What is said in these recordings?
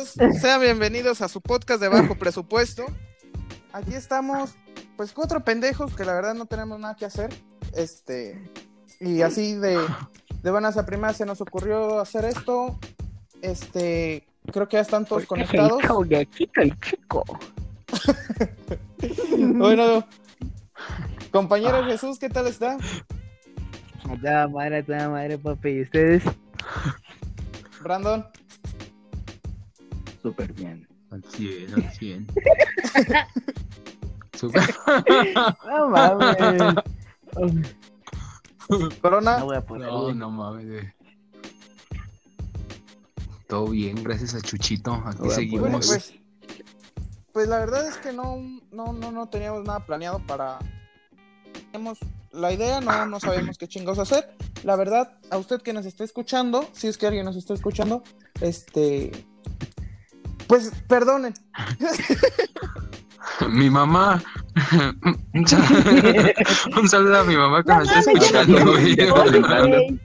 todos, sean bienvenidos a su podcast de bajo presupuesto. Aquí estamos, pues cuatro pendejos que la verdad no tenemos nada que hacer. Este, y así de, de buenas a primas se nos ocurrió hacer esto. Este, creo que ya están todos conectados. bueno, compañero Jesús, ¿qué tal está? Toda madre, toda madre, papi. ¿Y ustedes? Brandon, Súper bien. Al 100, al 100. Súper. No mames. Corona, No voy a poner. No, no mames. Todo bien, gracias a Chuchito. Aquí seguimos. Pues, pues la verdad es que no, no, no, no teníamos nada planeado para. Teníamos la idea, no, no sabemos qué chingados hacer. La verdad, a usted que nos está escuchando, si es que alguien nos está escuchando, este. Pues perdonen. Mi mamá. Un sal- un saludo a mi mamá que me está escuchando, güey. güey.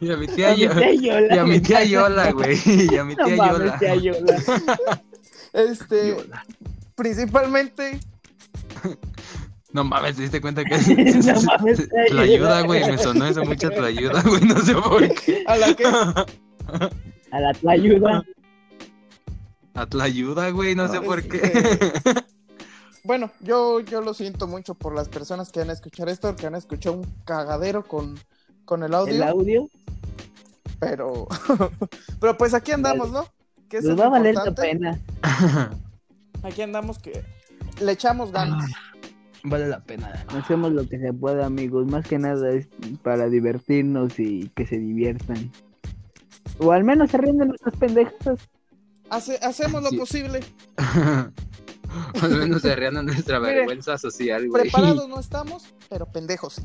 Y a mi tía Yola. Y a mi tía Yola, güey. Y a mi No tía Yola. tía Yola. Este. Yola. Principalmente. No mames, ¿te diste cuenta que No mames, la ayuda, güey? Me sonó eso mucho tu ayuda, güey. No sé por qué. A la que. A la tu ayuda. A la ayuda, güey. No sé por qué. Bueno, yo, yo lo siento mucho por las personas que van a escuchar esto, que van a escuchar un cagadero con, con el audio, El audio. pero, pero pues aquí andamos, ¿no? Que Nos va a valer la pena. Aquí andamos que le echamos ganas. Vale la pena. Hacemos lo que se pueda, amigos. Más que nada es para divertirnos y que se diviertan. O al menos se ríen de nuestras pendejas. Hace- hacemos lo Sí. posible. Al menos se de nuestra Mire, vergüenza social, güey. Preparados no estamos, pero pendejos.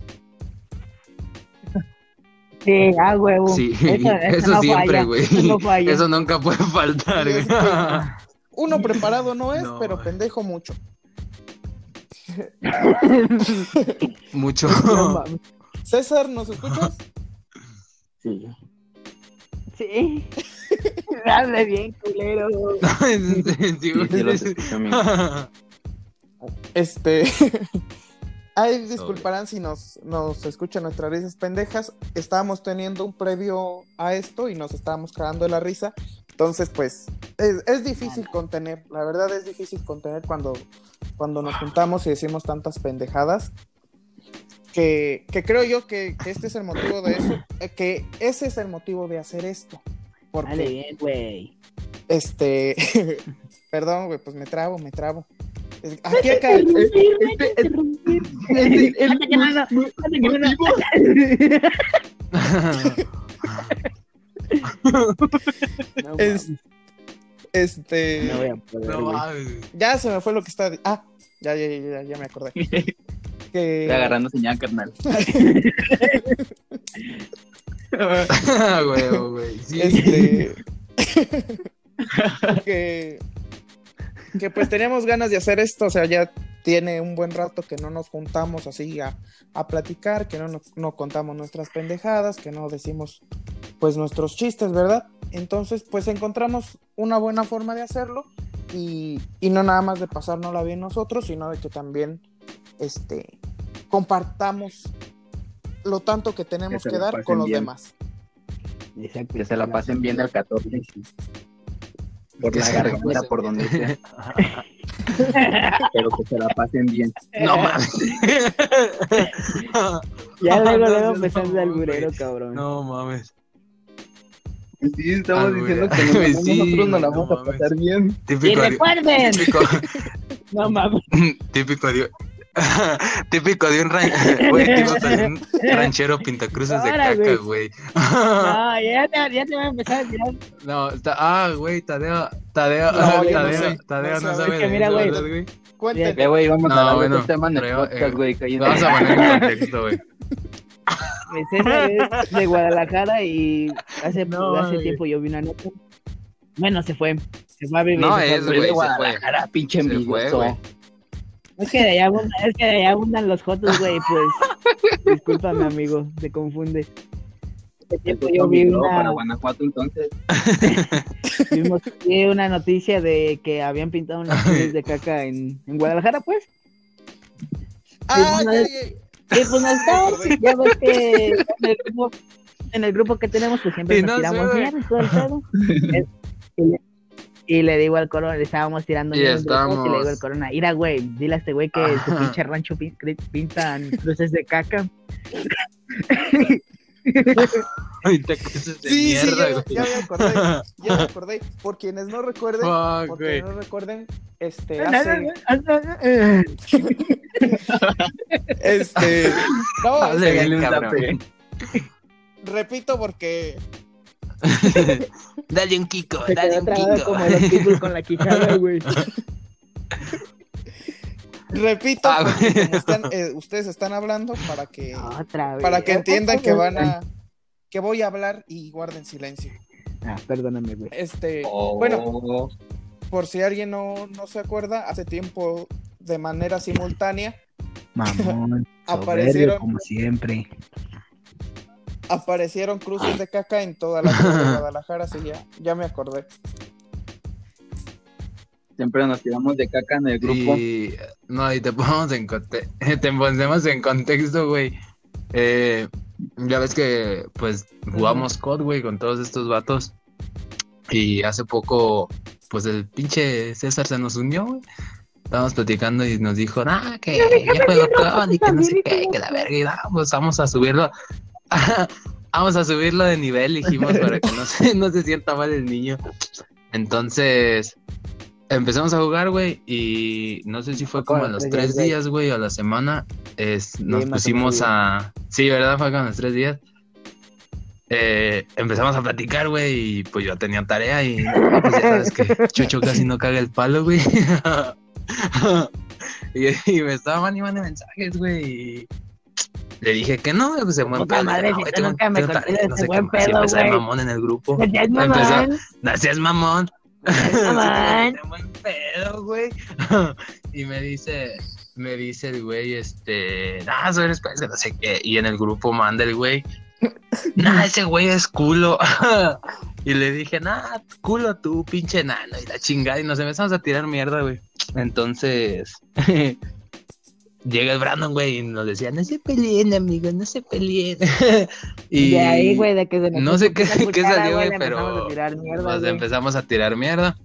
sí. Ah, huevo. Sí, Eso, eso, eso no siempre, güey. eso no falla. Eso nunca puede faltar, güey. uno preparado no es, No, pero güey. pendejo mucho. Mucho. César, ¿nos escuchas? Sí. Sí. Dale bien, culero. Este. Ay, disculparán si nos, nos escuchan nuestras risas pendejas. Estábamos teniendo un previo a esto y nos estábamos cagando de la risa. Entonces, pues, es, es difícil contener. La verdad es difícil contener cuando, cuando nos juntamos y decimos tantas pendejadas. Que, que creo yo que, que este es el motivo de eso. eh, Que ese es el motivo de hacer esto. Porque Dale bien, güey. este. Perdón, güey, pues me trabo, me trabo. Aquí acá. eh, este- No, Este. no voy a poder, No güey. mames. Ya se me fue lo que di- Ah, ya, ya, ya, ya, ya me acordé. Que. Estoy agarrando señal, carnal. Güey, güey. Sí. Este. que. Que pues teníamos ganas de hacer esto, o sea, ya tiene un buen rato que no nos juntamos así a, a platicar, que no, no, no contamos nuestras pendejadas, que no decimos pues nuestros chistes, ¿verdad? Entonces pues encontramos una buena forma de hacerlo y, y no nada más de pasárnosla bien nosotros, sino de que también este compartamos lo tanto que tenemos Que dar con los bien. demás. Exacto. Que se la pasen bien del 14. Por Que la garganta, por bien. donde sea. Pero que se la pasen bien. No mames. Ya luego, luego no, empezando no, al burero, güey. cabrón. No mames. Sí, estamos diciendo que nosotros, Sí, nosotros nos la no vamos a pasar bien. ¡Y Típico, de- recuerden! típico, No mames. típico de, típico de un, ran- güey, de un ranchero pintacruces de caca, güey. No, ya te, ya te voy a empezar a tirar. No, está, ah, güey, Tadeo, Tadeo, No, Tadeo, sé. Tadeo No no sé, sabe es que de mira, güey. ¿verdad, güey? Eh, vamos No, a darle bueno, tema en el pero, podcast, eh, güey. cállate. Vamos a poner en contexto, güey. César es de Guadalajara y hace, No, hace güey. tiempo yo vi una nota. Bueno, se fue. Se fue a vivir. No, se fue es, de güey, se fue. Guadalajara, pinche fue, envidioso. güey. Es que de allá abundan, es que de allá abundan los jotos, güey, pues. Discúlpame, amigo, te confunde. este tiempo yo vi una, para Guanajuato entonces. vimos- vi una noticia de que habían pintado unas nubes de caca en, en Guadalajara, pues. Ah, una ya, vez- ya, Y pues no está, ya ves que en el grupo, en el grupo que tenemos, pues siempre Y nos no tiramos mierda y todo el pedo. Y, le, digo al corona, le estábamos tirando Y le digo al corona, mira güey, dile a este güey que su pinche rancho pintan cruces de caca. Ahorita cosas de Sí, sí, mierda, ya, güey. ya me acordé, ya me acordé. Por quienes no recuerden, por quienes no recuerden, este, hace, este, no, este, bien, cabrón. repito porque Dale un kiko, Se dale un kiko. como los con la quijada, güey. Repito, Ah, como están, eh, ustedes están hablando para que Otra vez. para que entiendan que van a que voy a hablar y guarden silencio. Ah, perdóname, güey. Este, Oh, bueno, por si alguien no, no se acuerda, hace tiempo de manera simultánea Mamón. Aparecieron- soberbio, como siempre. Aparecieron cruces de caca en toda la ciudad de Guadalajara, sí, ya, ya me acordé. siempre nos tiramos de caca en el grupo. Y no, y te ponemos en conte- te ponemos en contexto, güey. Eh, ya ves que pues jugamos COD, güey, con todos estos vatos. Y hace poco, pues el pinche César se nos unió, güey. Estábamos platicando y nos dijo, ah, que ya juego COD y que no sé qué, que la verga. Y ah, pues vamos a subirlo. vamos a subirlo de nivel, dijimos, para que no se, no se sienta mal el niño. Entonces, empezamos a jugar, güey, y no sé si fue como a los tres tres días, güey, o a la semana, es, nos pusimos a... Sí, ¿verdad? Fue como a los tres días. Eh, empezamos a platicar, güey, y pues yo tenía tarea y pues ya sabes que Chocho casi no caga el palo, güey. y, y me estaba animando mensajes, güey, y le dije que no, pues se buen pedo. madre, no, güey, tú tengo- nunca me tarea, no sé buen qué más, y pedo, empecé mamón en el grupo. Ya es Empezó- mamón. No seas mamón. Sí, buen pedo, güey. y me dice, me dice el güey, este, ah, soy eres pues, no sé qué. Y en el grupo manda el güey, nah, ese güey es culo. y le dije, nah, culo tú, pinche nano. Y la chingada, y nos empezamos a tirar mierda, güey. Entonces, llega el Brandon, güey, y nos decía, no se peleen, amigos, no se peleen. Y de ahí, güey, de que se nos no sé qué- qué salió, güey, empezamos pero mierda, Nos güey. empezamos a tirar mierda.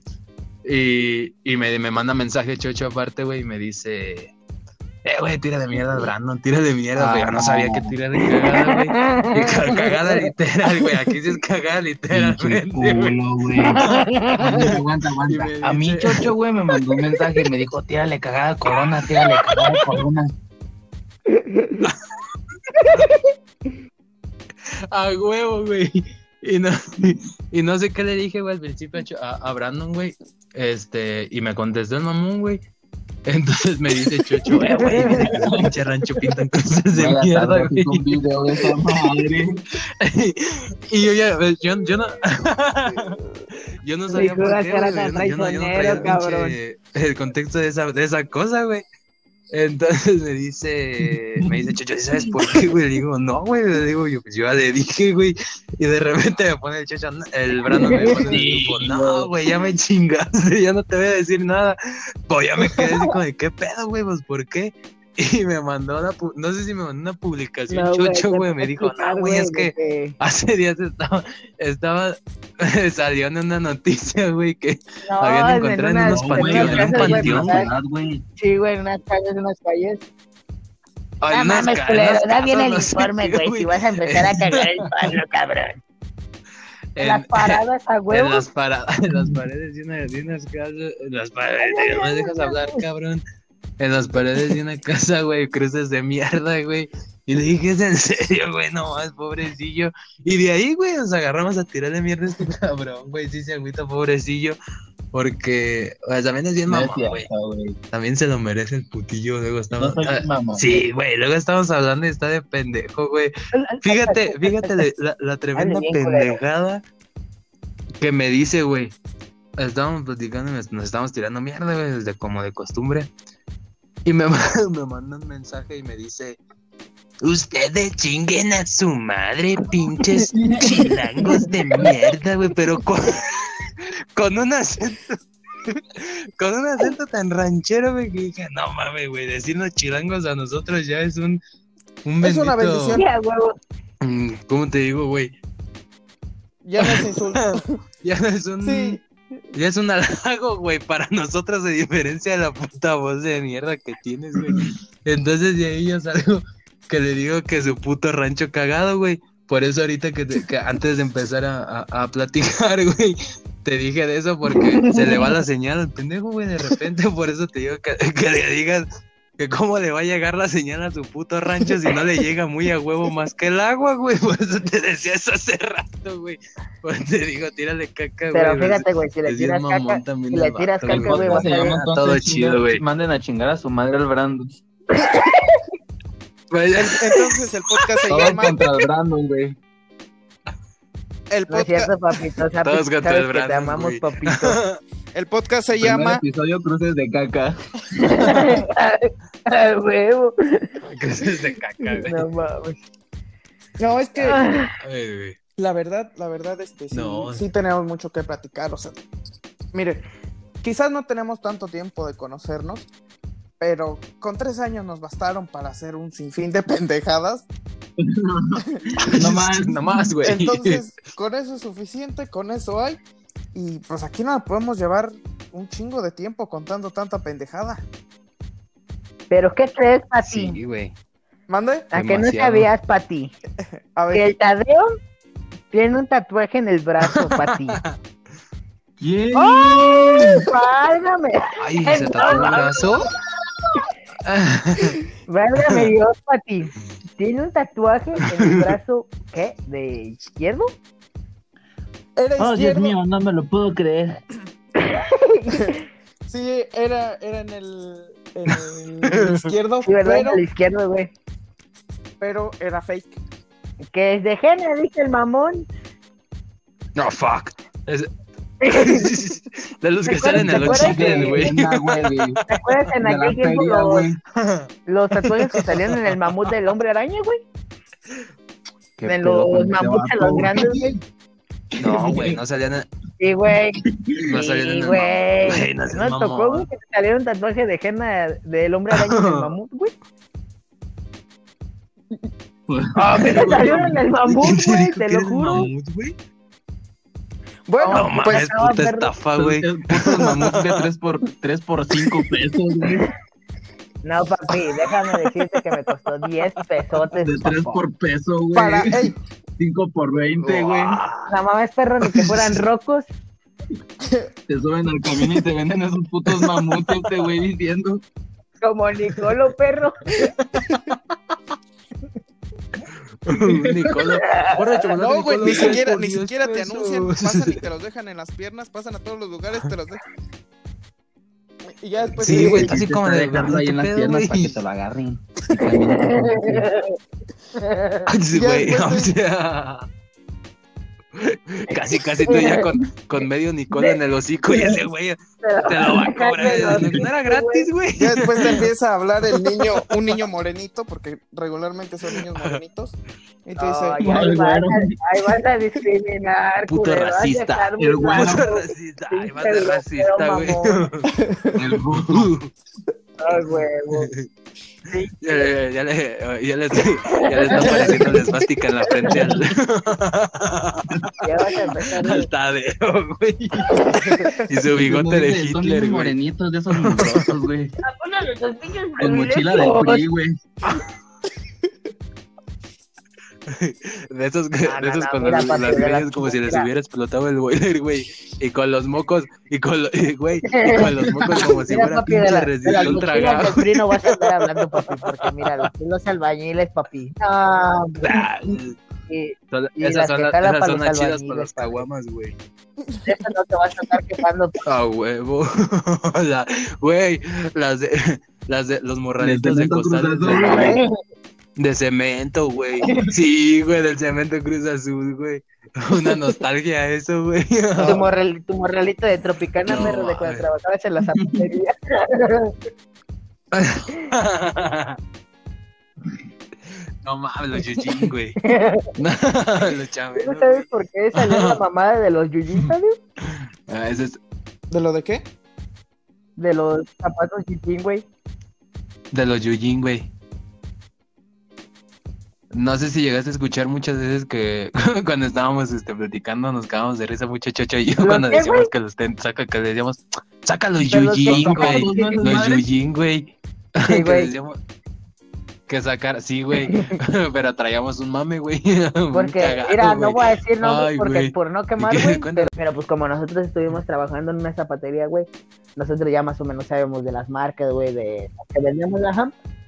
Y, y me, me manda mensaje Chocho aparte, güey, y me dice, eh, güey, tira de mierda Brandon, tira de mierda, güey. Yo no sabía que tira de cagada, güey. Y cagada literal, güey. Aquí sí es cagada literalmente, güey. aguanta, aguanta. A mí, Chocho, güey, me mandó un mensaje y me dijo, tírale cagada corona, tírale cagada corona. A huevo, güey. Y no, y no sé qué le dije, güey, al principio a, a Brandon, güey. Este, y me contestó el mamón, güey. Entonces me dice Chocho, eh, güey, pinche rancho pintan cosas de mierda, güey. un video de esa madre. y yo ya, pues, yo, yo no, yo no sabía por "La qué, güey, yo no, yo no, yo no traicionero, traía el, pinche- el contexto de esa, de esa cosa, güey. Entonces me dice, me dice, Chocho, ¿sí ¿sabes por qué, güey? Le digo, no, güey, le digo, yo, pues yo ya le dije, güey. Y de repente me pone el Chocho, el Brandon me pone en el grupo, no, güey, ya me chingaste, ya no te voy a decir nada. Pues ya me quedé así como de, ¿qué pedo, güey? Pues, ¿por qué? Y me mandó una, no sé si me mandó una publicación, No, Chocho, te güey, me dijo, no, güey, es que hace días estaba, estaba, salió en una noticia, güey, que No, habían en encontrado en unos en panteones, en un panteón, ¿verdad? ¿verdad, güey? Sí, güey, en unas calles, en unas calles. Hay No mames, culero, da bien el informe, güey, si vas a empezar a cagar el palo, cabrón. En las paradas a en huevos. las paradas, en las paredes de, una, de unas casas, en las paredes, no me dejas hablar, cabrón. En las paredes de una casa, güey, cruces de mierda, güey. Y le dije, ¿es en serio, güey? No más, pobrecillo. Y de ahí, güey, nos agarramos a tirarle mierda a este cabrón, güey. Sí se agüita, pobrecillo. Porque, o sea, también es bien mamón, güey. También se lo merece el putillo. Luego No estamos. soy ah, mamón. Sí, güey, luego estamos hablando y está de pendejo, güey. Fíjate, fíjate de- la, la tremenda bien, culero. pendejada que me dice, güey. Estábamos platicando y nos, nos estábamos tirando mierda, güey, desde como de costumbre. Y me, me manda un mensaje y me dice, Ustedes chinguen a su madre, pinches chilangos de mierda, güey, pero con, con un acento, con un acento tan ranchero, güey, que dije, no mames, güey, decirnos chilangos a nosotros ya es un, un Es una bendición. Mm, ¿Cómo te digo, güey? Ya no es insulto. Ya no es un... Sí. Ya es un halago, güey, para nosotros, a diferencia de la puta voz de mierda que tienes, güey. Entonces de ahí yo salgo que le digo que su puto rancho cagado, güey. Por eso ahorita que, te- antes de empezar a, a- a platicar, güey, te dije de eso porque se le va la señal al pendejo, güey, de repente. Por eso te digo que, que le digas que cómo le va a llegar la señal a su puto rancho si no le llega muy a huevo más que el agua, güey. Por eso te decía eso hace rato, güey. Por eso te digo, tírale caca, güey. Pero fíjate, güey, si le tiras caca, si le tiras caca, güey, vas se a llama todo chido, güey. Manden a chingar a su madre al Brandon. Pues, Entonces el podcast se Todos llama contra el Brandon, güey. El No es podcast, cierto, papito. Todos sabes el que te Brandon, amamos, güey. papito. el podcast se Primer llama episodio cruces de caca. A huevo. Cruces de caca, güey. No mames. No, es que Ah, Ay, güey. la verdad, la verdad, este, sí, No. sí tenemos mucho que platicar. O sea, mire, quizás no tenemos tanto tiempo de conocernos, pero con tres años nos bastaron para hacer un sinfín de pendejadas. No más. No más, güey. Entonces, con eso es suficiente, con eso hay. Y pues aquí no podemos llevar un chingo de tiempo contando tanta pendejada. Pero ¿qué crees, Pati? Sí, güey. ¿Mande? ¿A que no sabías, Pati? A Que ver, el Tadeo tiene un tatuaje en el brazo, Pati. ¿Quién? ¡Oh! ¡Válgame! Ay, se tatuó el brazo. ¡Válgame Dios, Pati! Tiene un tatuaje en el brazo, ¿qué? ¿De izquierdo? era Oh, Dios mío, no me lo puedo creer. Sí, era, era en el, en el izquierdo, Sí, ¿verdad? pero, En el izquierdo, güey. pero era fake. Que es de género, dice el mamón. No, fuck. Es- De los que ¿Te salen en acuerdas chistes, güey. ¿Te acuerdas en De la aquel tiempo los, güey. los tatuajes que salían en el mamut del hombre araña, güey? En pedo los mamuts en los grandes, güey. No, güey, no salían. en- Sí, güey. No salían en Sí, el güey. No seas ¿No te tocó, güey, que te saliera un tatuaje de henna del hombre araña en el mamut, güey? Ah, Me salieron en el mamut, ¿Quién te güey, te lo el juro. mamut, güey? Bueno, No No, mames, pues, puta estafa, güey. Putos mamuts de 3 por, 3 por 5 pesos, güey. No, papi, déjame decirte que me costó 10 pesotes. De 3 papá. por peso, güey. para, ey, 5 por 20, güey. La mamá es perro ni que fueran rocos. Te suben al camión y te venden esos putos mamuts, este güey diciendo. Como Nicolo, perro. No, güey, ni siquiera, ni 10 siquiera te pesos. anuncian, pasan y te los dejan en las piernas, pasan a todos los lugares, te los dejan. Y ya después Sí, güey, así como de dejando ahí en las ¿qué pedo, piernas para que te lo agarren. Sí, güey, o sea. Casi, casi tú ya con, con medio Nicola en el hocico y ese güey te lo va a cobrar. No era gratis, güey. Ya después te empieza a hablar el niño, un niño morenito, porque regularmente son niños morenitos. Y te dice, Ay, ahí, vas a, ahí vas a discriminar, Puto vas racista. El. Puto racista. Ay, va a racista, güey. El. Ay, huevo. Ya le, ya le, ya le, ya le está apareciendo la esvástica en la frente al, Ya vas a empezar. al Tadeo, güey. Y su bigote de Son Hitler, güey. morenitos de esos mugrosos, güey. Pinches Con mochila de. PRI, güey. De esos, No, de no, esos no, con mira, las, papi, la greñas como si les hubiera explotado el boiler, güey. Y con los mocos, y con, lo- y, güey, y con los mocos como si Mira, fuera papi, de, pinche la, de las resistol mochilas tragado. PRI no vas a estar hablando, papi, porque mira, los, los albañiles, papi. Ah, y son- Y Esas las son las, esas son las chidas para los papi. caguamas, güey. de eso no te vas a estar quejando. A huevo. La- Güey, las de, las de los morralitos de costales de, cemento, güey. Sí, güey, del cemento Cruz Azul, güey. Una nostalgia eso, güey. Tu, morral- tu morralito de Tropicana, No, perro, de cuando trabajabas en la zapatería. No mames, los Yujin, güey. No, los chaveros. ¿No sabes por qué salió la mamada de los yuyitas, güey? Ah, es ¿De lo de qué? De los zapatos Yujin, güey. de los Yujin, güey. No sé si llegaste a escuchar muchas veces que cuando estábamos este, platicando nos cagamos de risa mucho Chocho y yo ¿Los cuando decíamos que los ten- saca, que decíamos, saca los ¿De los Yujin, güey. ¿Zapatos, no esas Los? Yujin, güey. Sí, que güey. que sacar, sí, güey. Pero traíamos un mame, güey. Porque, cagado, mira, no voy a decir nombres porque por no quemar, güey. Pero, pero, pues como nosotros estuvimos trabajando en una zapatería, güey, nosotros ya más o menos sabemos de las marcas, güey, de que vendemos, ajá. Y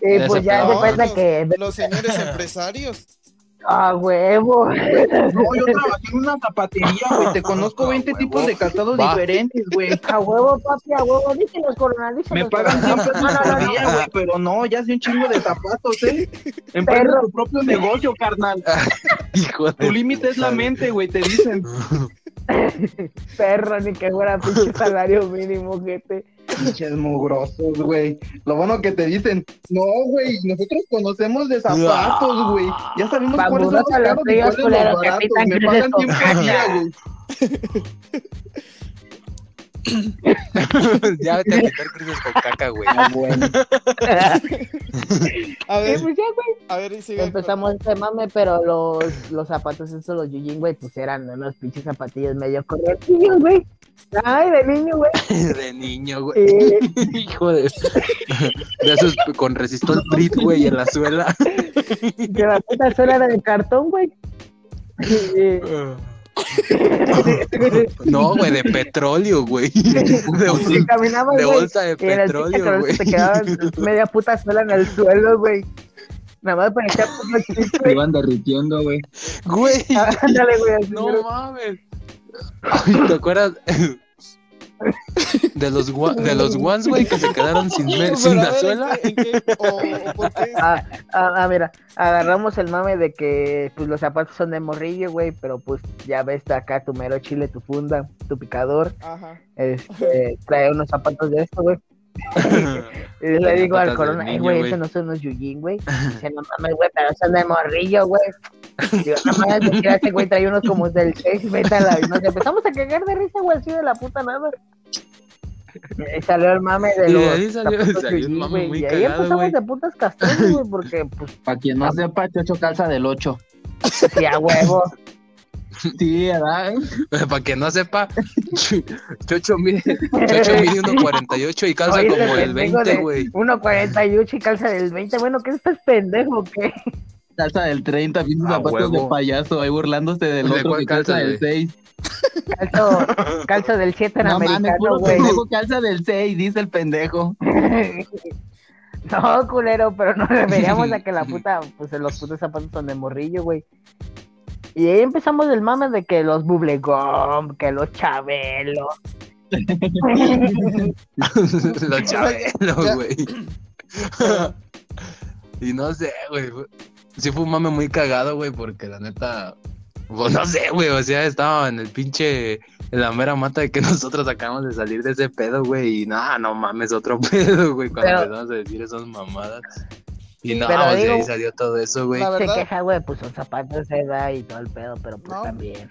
Ese pues ya se cuenta los, que... los señores empresarios. ¡Ah, huevo! No, yo trabajé en una zapatería, güey. Te conozco Ah, 20 huevo. tipos de calzados Va. diferentes, güey. ¡A huevo, papi! ¡A huevo! Díselo, corona, díselo. Me pagan 100 pesos por día, güey, pero no, ya sé un chingo de zapatos, ¿eh? Emprende Perro. tu propio negocio, carnal. Hijo de Tu límite es la mente, güey, te dicen. Perro, ni que fuera pinche salario mínimo, gente. Pinches mugrosos, güey. Lo bueno que te dicen, no, güey, nosotros conocemos de zapatos, güey. Ya sabemos cuáles son los caros y cuáles los baratos. Me pagan con 100 por día, caca. güey. ya vete a quitar cruces con caca, güey. Ah, bueno. A ver, pues ya, güey. a ver, y sigue. Empezamos este mame, pero los, los zapatos estos, los Yujin, güey, pues eran unos pinches zapatillos medio correctillos, güey. Ay, de niño, güey. De niño, güey. Eh, Hijo de. De esos con resistol Brit, güey, en la suela. que la puta suela era de cartón, güey. Eh, No, güey, de petróleo, güey. De, bolsa de petróleo, güey. te quedaba media puta suela en el suelo, güey. Nada más para echar puto chiste, Te iban derritiendo, güey. Güey. Ándale, güey. No mames. Ay, ¿Te acuerdas? De los, gua- de los ones, güey, que se quedaron sin, sin la suela. Ah, ah, ah, mira, agarramos el mame de que pues los zapatos son de morrillo, güey, pero pues ya ves acá tu mero chile, tu funda, tu picador, Ajá. este, trae unos zapatos de esto, güey. Y le digo al corona, ay, niño, güey, güey". esos no son unos Yujin, güey. Dice, no mames, güey, pero son de morrillo, güey. Digo, no mames, pues, ese güey trae unos como del 6, vete a la... Y nos empezamos a cagar de risa, güey, así de la puta nada. Y salió el mame de Y los ahí salió- salió un mame muy Y ahí empezamos de putas castrones, güey, porque, pues, Para quien no sepa, Chocho calza del 8. sí, a huevo. Sí, ¿verdad? Para que no sepa, Chocho mide, Chocho mide 1.48 y calza Oye, como ese el pendejo 20, de güey. 1.48 y calza del 20. Bueno, ¿qué estás pendejo qué? Calza del 30, pinches A zapatos huevo. de payaso, ahí burlándose del ¿De otro que calza calza, del güey? 6. Calzo, calzo del 7 en No americano, güey. calza del 6, dice el pendejo. No, culero, pero nos referíamos a que la puta, pues los putos zapatos son de morrillo, güey. Y ahí empezamos el mame de que los bubblegum, que los chabelos. Los chabelos, Ya. güey. y no sé, güey. Sí fue un mame muy cagado, güey, porque la neta... Pues no sé, güey, o sea, estaba en el pinche... En la mera mata de que nosotros acabamos de salir de ese pedo, güey, y nada, no mames, otro pedo, güey, cuando Pero- empezamos a decir esas mamadas. Y no, Pero pues, de ahí salió todo eso, güey. Se queja, güey, pues son zapatos de edad y todo el pedo, pero pues No. también.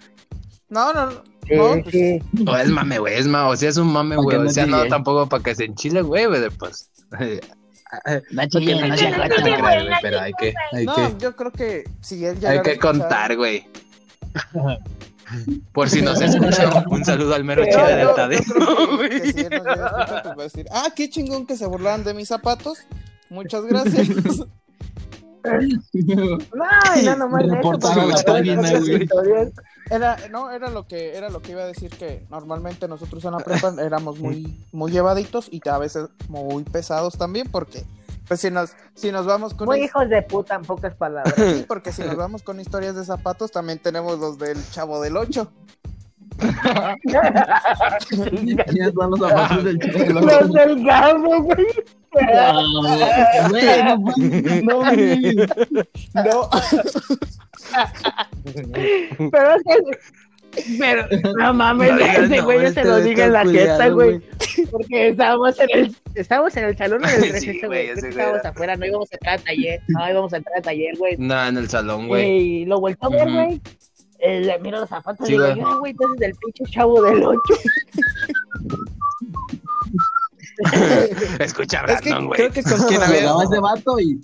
no, no, no. Sí, No, pues, sí. O es mame, güey, es mame, o sea, es un mame, güey, o no sea, no tampoco para que se enchile, güey, güey, pues... No Porque no no se güey. pero hay que, hay no, que, yo creo que si él ya hay que escuchar- contar, güey. Por si nos escuchan, un saludo al mero No, chile del Tadeo. si ah, qué chingón que se burlaran de mis zapatos. Muchas gracias. No, nomás de eso, la Era, no, era lo que, era lo que iba a decir que normalmente nosotros en la prepa éramos muy, muy llevaditos y a veces muy pesados también, porque pues si nos, si nos vamos con Muy hijos de puta, en pocas palabras. sí, porque si nos vamos con historias de zapatos, también tenemos los del chavo del 8. ¿Quiénes son los zapatos del chico? Los del güey. Ah, güey, no mames, no. No, Pero es que. Pero, no mames, No ese güey nombres, se lo diga en la fiesta, güey. Porque estábamos en el, estábamos en el salón del Sí, receso, güey, estábamos era- afuera, no íbamos a entrar al taller. No íbamos a entrar al taller, güey. No, en el salón, güey. Y lo vuelto a ver, güey. Eh, le miro los zapatos Sí, y digo, güey. "Ay, güey, entonces del pinche chavo del 8. Escucha, Es que Brandon, güey. creo que con quien había. ese vato y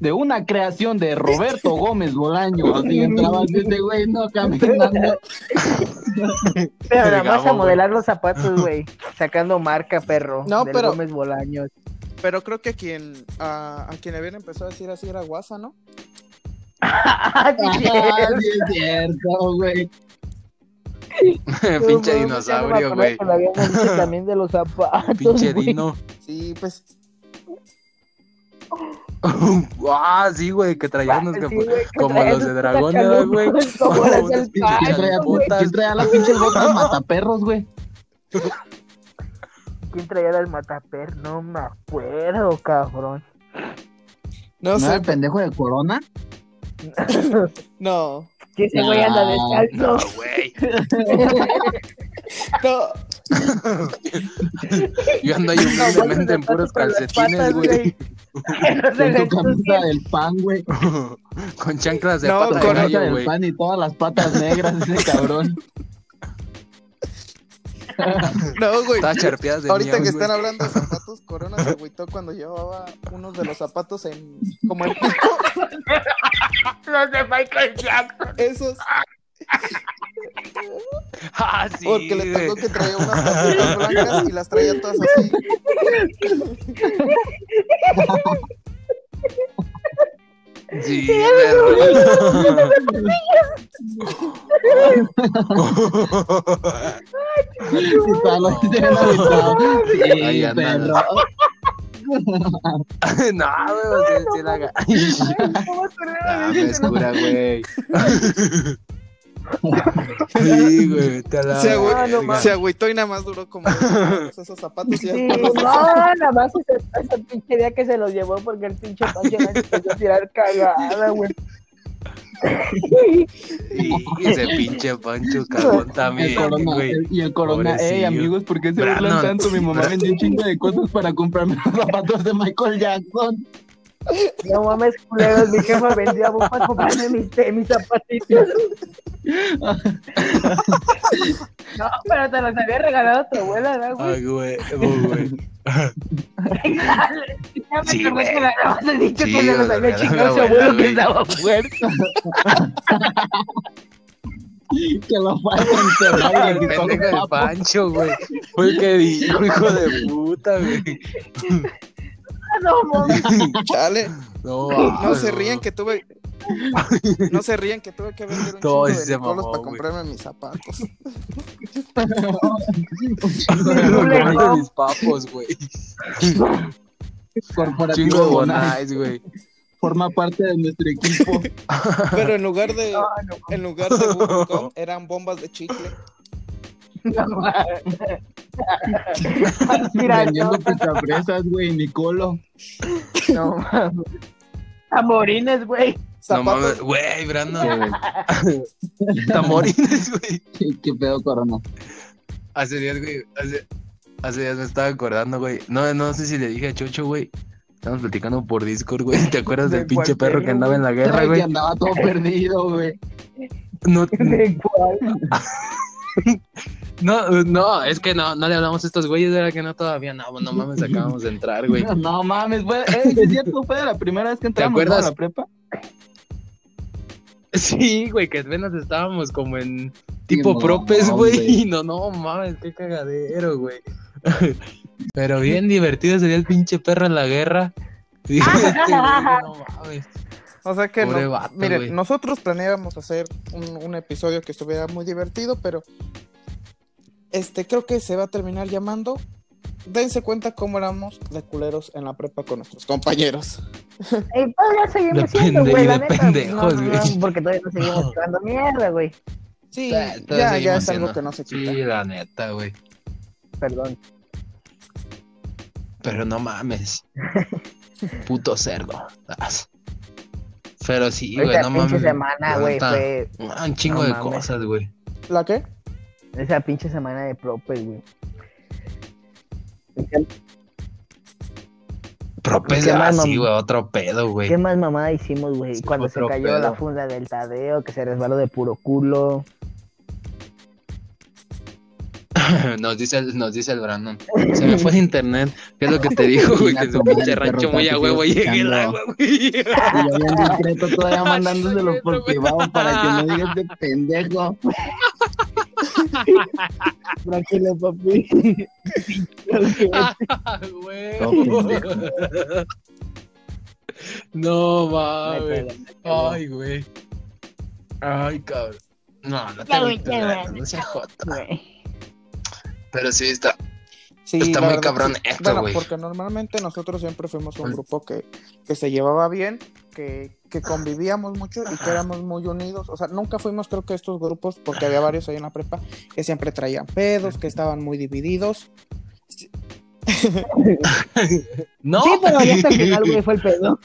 de una creación de Roberto Gómez Bolaño. Así entraba ese güey, no caminando. Pero nada más a modelar los zapatos, güey. Sacando marca, perro. No, del pero- Gómez Bolaños. Pero creo que quien a, a quien habían empezado a decir así era Guasa, ¿no? Ah, sí, Ah, es cierto, güey. Pinche No, dinosaurio, no güey. también de los zapatos. Pinche güey. dino. Sí, pues ah, sí, güey, que traía unos Sí, que güey, que como traía los de dragón, ¿verdad, güey? las ¿Quién traía, güey. quién traía las pinches botas mataperros, güey? ¿Quién traía el mataper? No me acuerdo, cabrón. no ¿No era sé, el pendejo de Corona? no, Que ese güey anda Ah, No, descalzo. güey. no, Yo ando ahí humildemente en puros calcetines, güey. No se le Con su camisa del pan, güey. Con chanclas de No, pata Con de gallo, del pan y todas las patas negras, ese cabrón. no, güey. Charpeadas de Ahorita que están hablando de zapatos, Corona se agüitó cuando llevaba unos de los zapatos en como en pico, Los de Michael Jackson. esos, Ah, sí, porque le tocó que traía unas casitas blancas y las traía todas así. Sí, no, güey, sí, sí la Sí, güey, te la Se, agü- Ah, no se agüitó y nada más duró como esos zapatos Sí, no, nada más ese, ese pinche día que se los llevó porque el pinche Pancho me empezó a tirar cagada, güey. Sí, ese pinche Pancho cagón El también, corona, güey. el- y el corona, ey amigos, ¿por qué se burlan tanto? Mi mamá vendió un chingo de cosas para comprarme los zapatos de Michael Jackson. No mames, culeros, mi jefa vendía vos para comprarme mis, mis zapatitos. No, pero te los había regalado tu abuela, ¿no, güey? Ay, güey, oh, güey. Ya me Sí, güey. que le habías dicho Sí, que se los había la chingado su abuela, abuelo que estaba muerto. Que lo fue a enterrar y El pendejo los de. Pancho, güey. Fue el que dijo, hijo de puta, güey. No. Chale, No, no se ríen que tuve no se ríen que tuve que vender un Todo chingo de mamó, para comprarme mis zapatos. Compré mis papos, güey. Corporativo Chingo de Bonai. bonais, güey. Forma parte de nuestro equipo. Pero en lugar de No, no, en lugar de Bubblegum, eran bombas de chicle. No mames. Mira, no, Vendiendo picafresas, güey, Nicolo. no mames. Tamborines, güey. No mames, güey, Brandon. Tamorines, güey. ¿Qué, qué pedo, Corona? Hace días, güey. Hace, hace días me estaba acordando, güey. No, no sé si le dije a Chocho, güey. Estamos platicando por Discord, güey. ¿Te acuerdas ¿De del pinche perro perro, que andaba en la guerra, güey? que andaba todo perdido, güey. No, ¿De cuál? No, no, es que no, no le hablamos a estos güeyes, era que no todavía, no, no mames, acabamos de entrar, güey. No mames, güey. Eh, es cierto, fue de la primera vez que entramos ¿no? a acuerdas? la prepa. Sí, güey, que apenas estábamos como en tipo no, propes, no, güey. No, no, mames, qué cagadero, güey. Pero bien divertido sería el pinche perro en la guerra. Y este, güey, no mames. o sea que no- vato, miren, güey. nosotros planeábamos hacer un, un episodio que estuviera muy divertido, pero este creo que se va a terminar llamando Dense cuenta cómo éramos de culeros en la prepa con nuestros compañeros. Y todavía seguimos siendo, güey, la de neta. pendejos, no, porque todavía no seguimos tirando mierda, güey. Sí, Ya, ya, todavía ya es algo que no se quita. Sí, la neta, güey. Perdón. Pero no mames. Puto cerdo. Pero sí, güey, no mames. semana, güey, fue ah, Un chingo no de mames. cosas, güey. ¿La qué? Esa pinche semana de propes, güey. Propes ¿Qué más, así, mam- güey, otro pedo, güey. ¿Qué más mamada hicimos, güey? Sí, Cuando se cayó pedo. la funda del Tadeo, que se resbaló de puro culo. Nos dice, el, nos dice el Brandon. Se me fue el internet. ¿Qué es lo que te dijo, güey? Que su pinche rancho muy a huevo llegue el agua, güey. Y bien discreto todavía mandándoselos por privado para que no digas de pendejo. Tranquilo, papi. Güey. No mames. Ay, güey. Ay, cabrón. No, no te güey. no seas jota. Pero sí está. Sí, Está muy verdad, cabrón sí. esto, Bueno, güey. porque normalmente nosotros siempre fuimos un Mm. grupo que, que se llevaba bien, que, que convivíamos mucho y que éramos muy unidos. O sea, nunca fuimos, creo que estos grupos, porque había varios ahí en la prepa, que siempre traían pedos, que estaban muy divididos. No. Sí, pero ya hasta el final, güey, fue el pedo.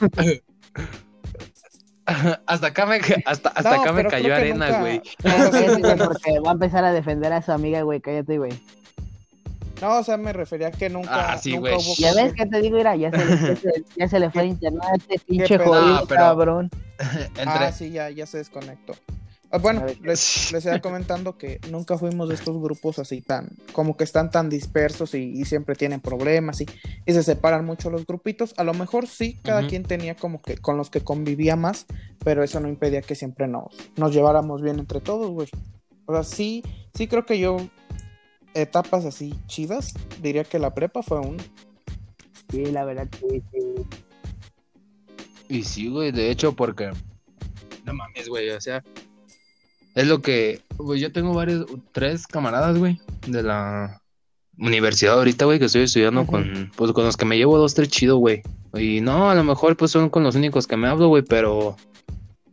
hasta acá me, hasta, hasta No, acá me cayó arena, güey, porque va a empezar a defender a su amiga, güey. Cállate, güey. No, o sea, me refería a que nunca, Ah, sí, nunca güey. hubo Ya ves que te digo, mira, ya se le, ya se, ya se le fue el internet a este pinche jodido, No, pero- cabrón. Entre... Ah, sí, ya, ya se desconectó. Ah, bueno, les, les iba comentando que nunca fuimos de estos grupos así tan, como que están tan dispersos y, y siempre tienen problemas y, y se separan mucho los grupitos. A lo mejor sí, cada quien tenía como que con los que convivía más, pero eso no impedía que siempre nos, nos lleváramos bien entre todos, güey. O sea, sí, sí creo que yo, etapas así chidas, diría que la prepa fue una. Sí, la verdad, sí, sí. Y sí, güey, de hecho, porque. No mames, güey, o sea. Es lo que. Güey, yo tengo varios. Tres camaradas, güey, de la universidad ahorita, güey, que estoy estudiando con. Pues con los que me llevo dos, tres chido, güey. Y no, a lo mejor, pues son con los únicos que me hablo, güey, pero.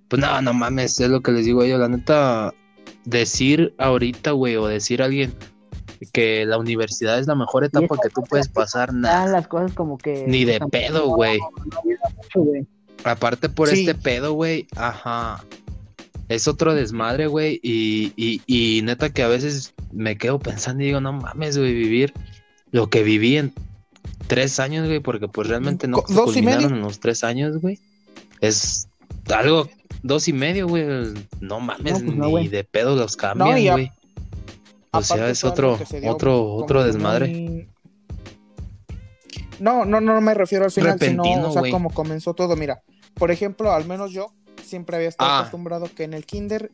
Pues no, no mames, es lo que les digo a ellos. La neta, decir ahorita, güey, o decir a alguien que la universidad es la mejor etapa que tú puedes pasar, nada. las cosas como que. Ni de pedo, güey. no. Aparte por Sí. este pedo, güey, ajá. Es otro desmadre, güey. Y, y, y neta que a veces me quedo pensando y digo, no mames, güey, vivir lo que viví en tres años, güey, porque pues realmente no dos y culminaron medio. en los tres años, güey. Es algo, dos y medio, güey. No mames, No, pues no, ni güey. de pedo los cambian, y a- güey. O sea, Aparte es otro, dio otro, otro desmadre. No, no, no me refiero al final, sino, o sea, como comenzó todo. Mira, por ejemplo, al menos yo siempre había estado Ah. acostumbrado que en el kinder,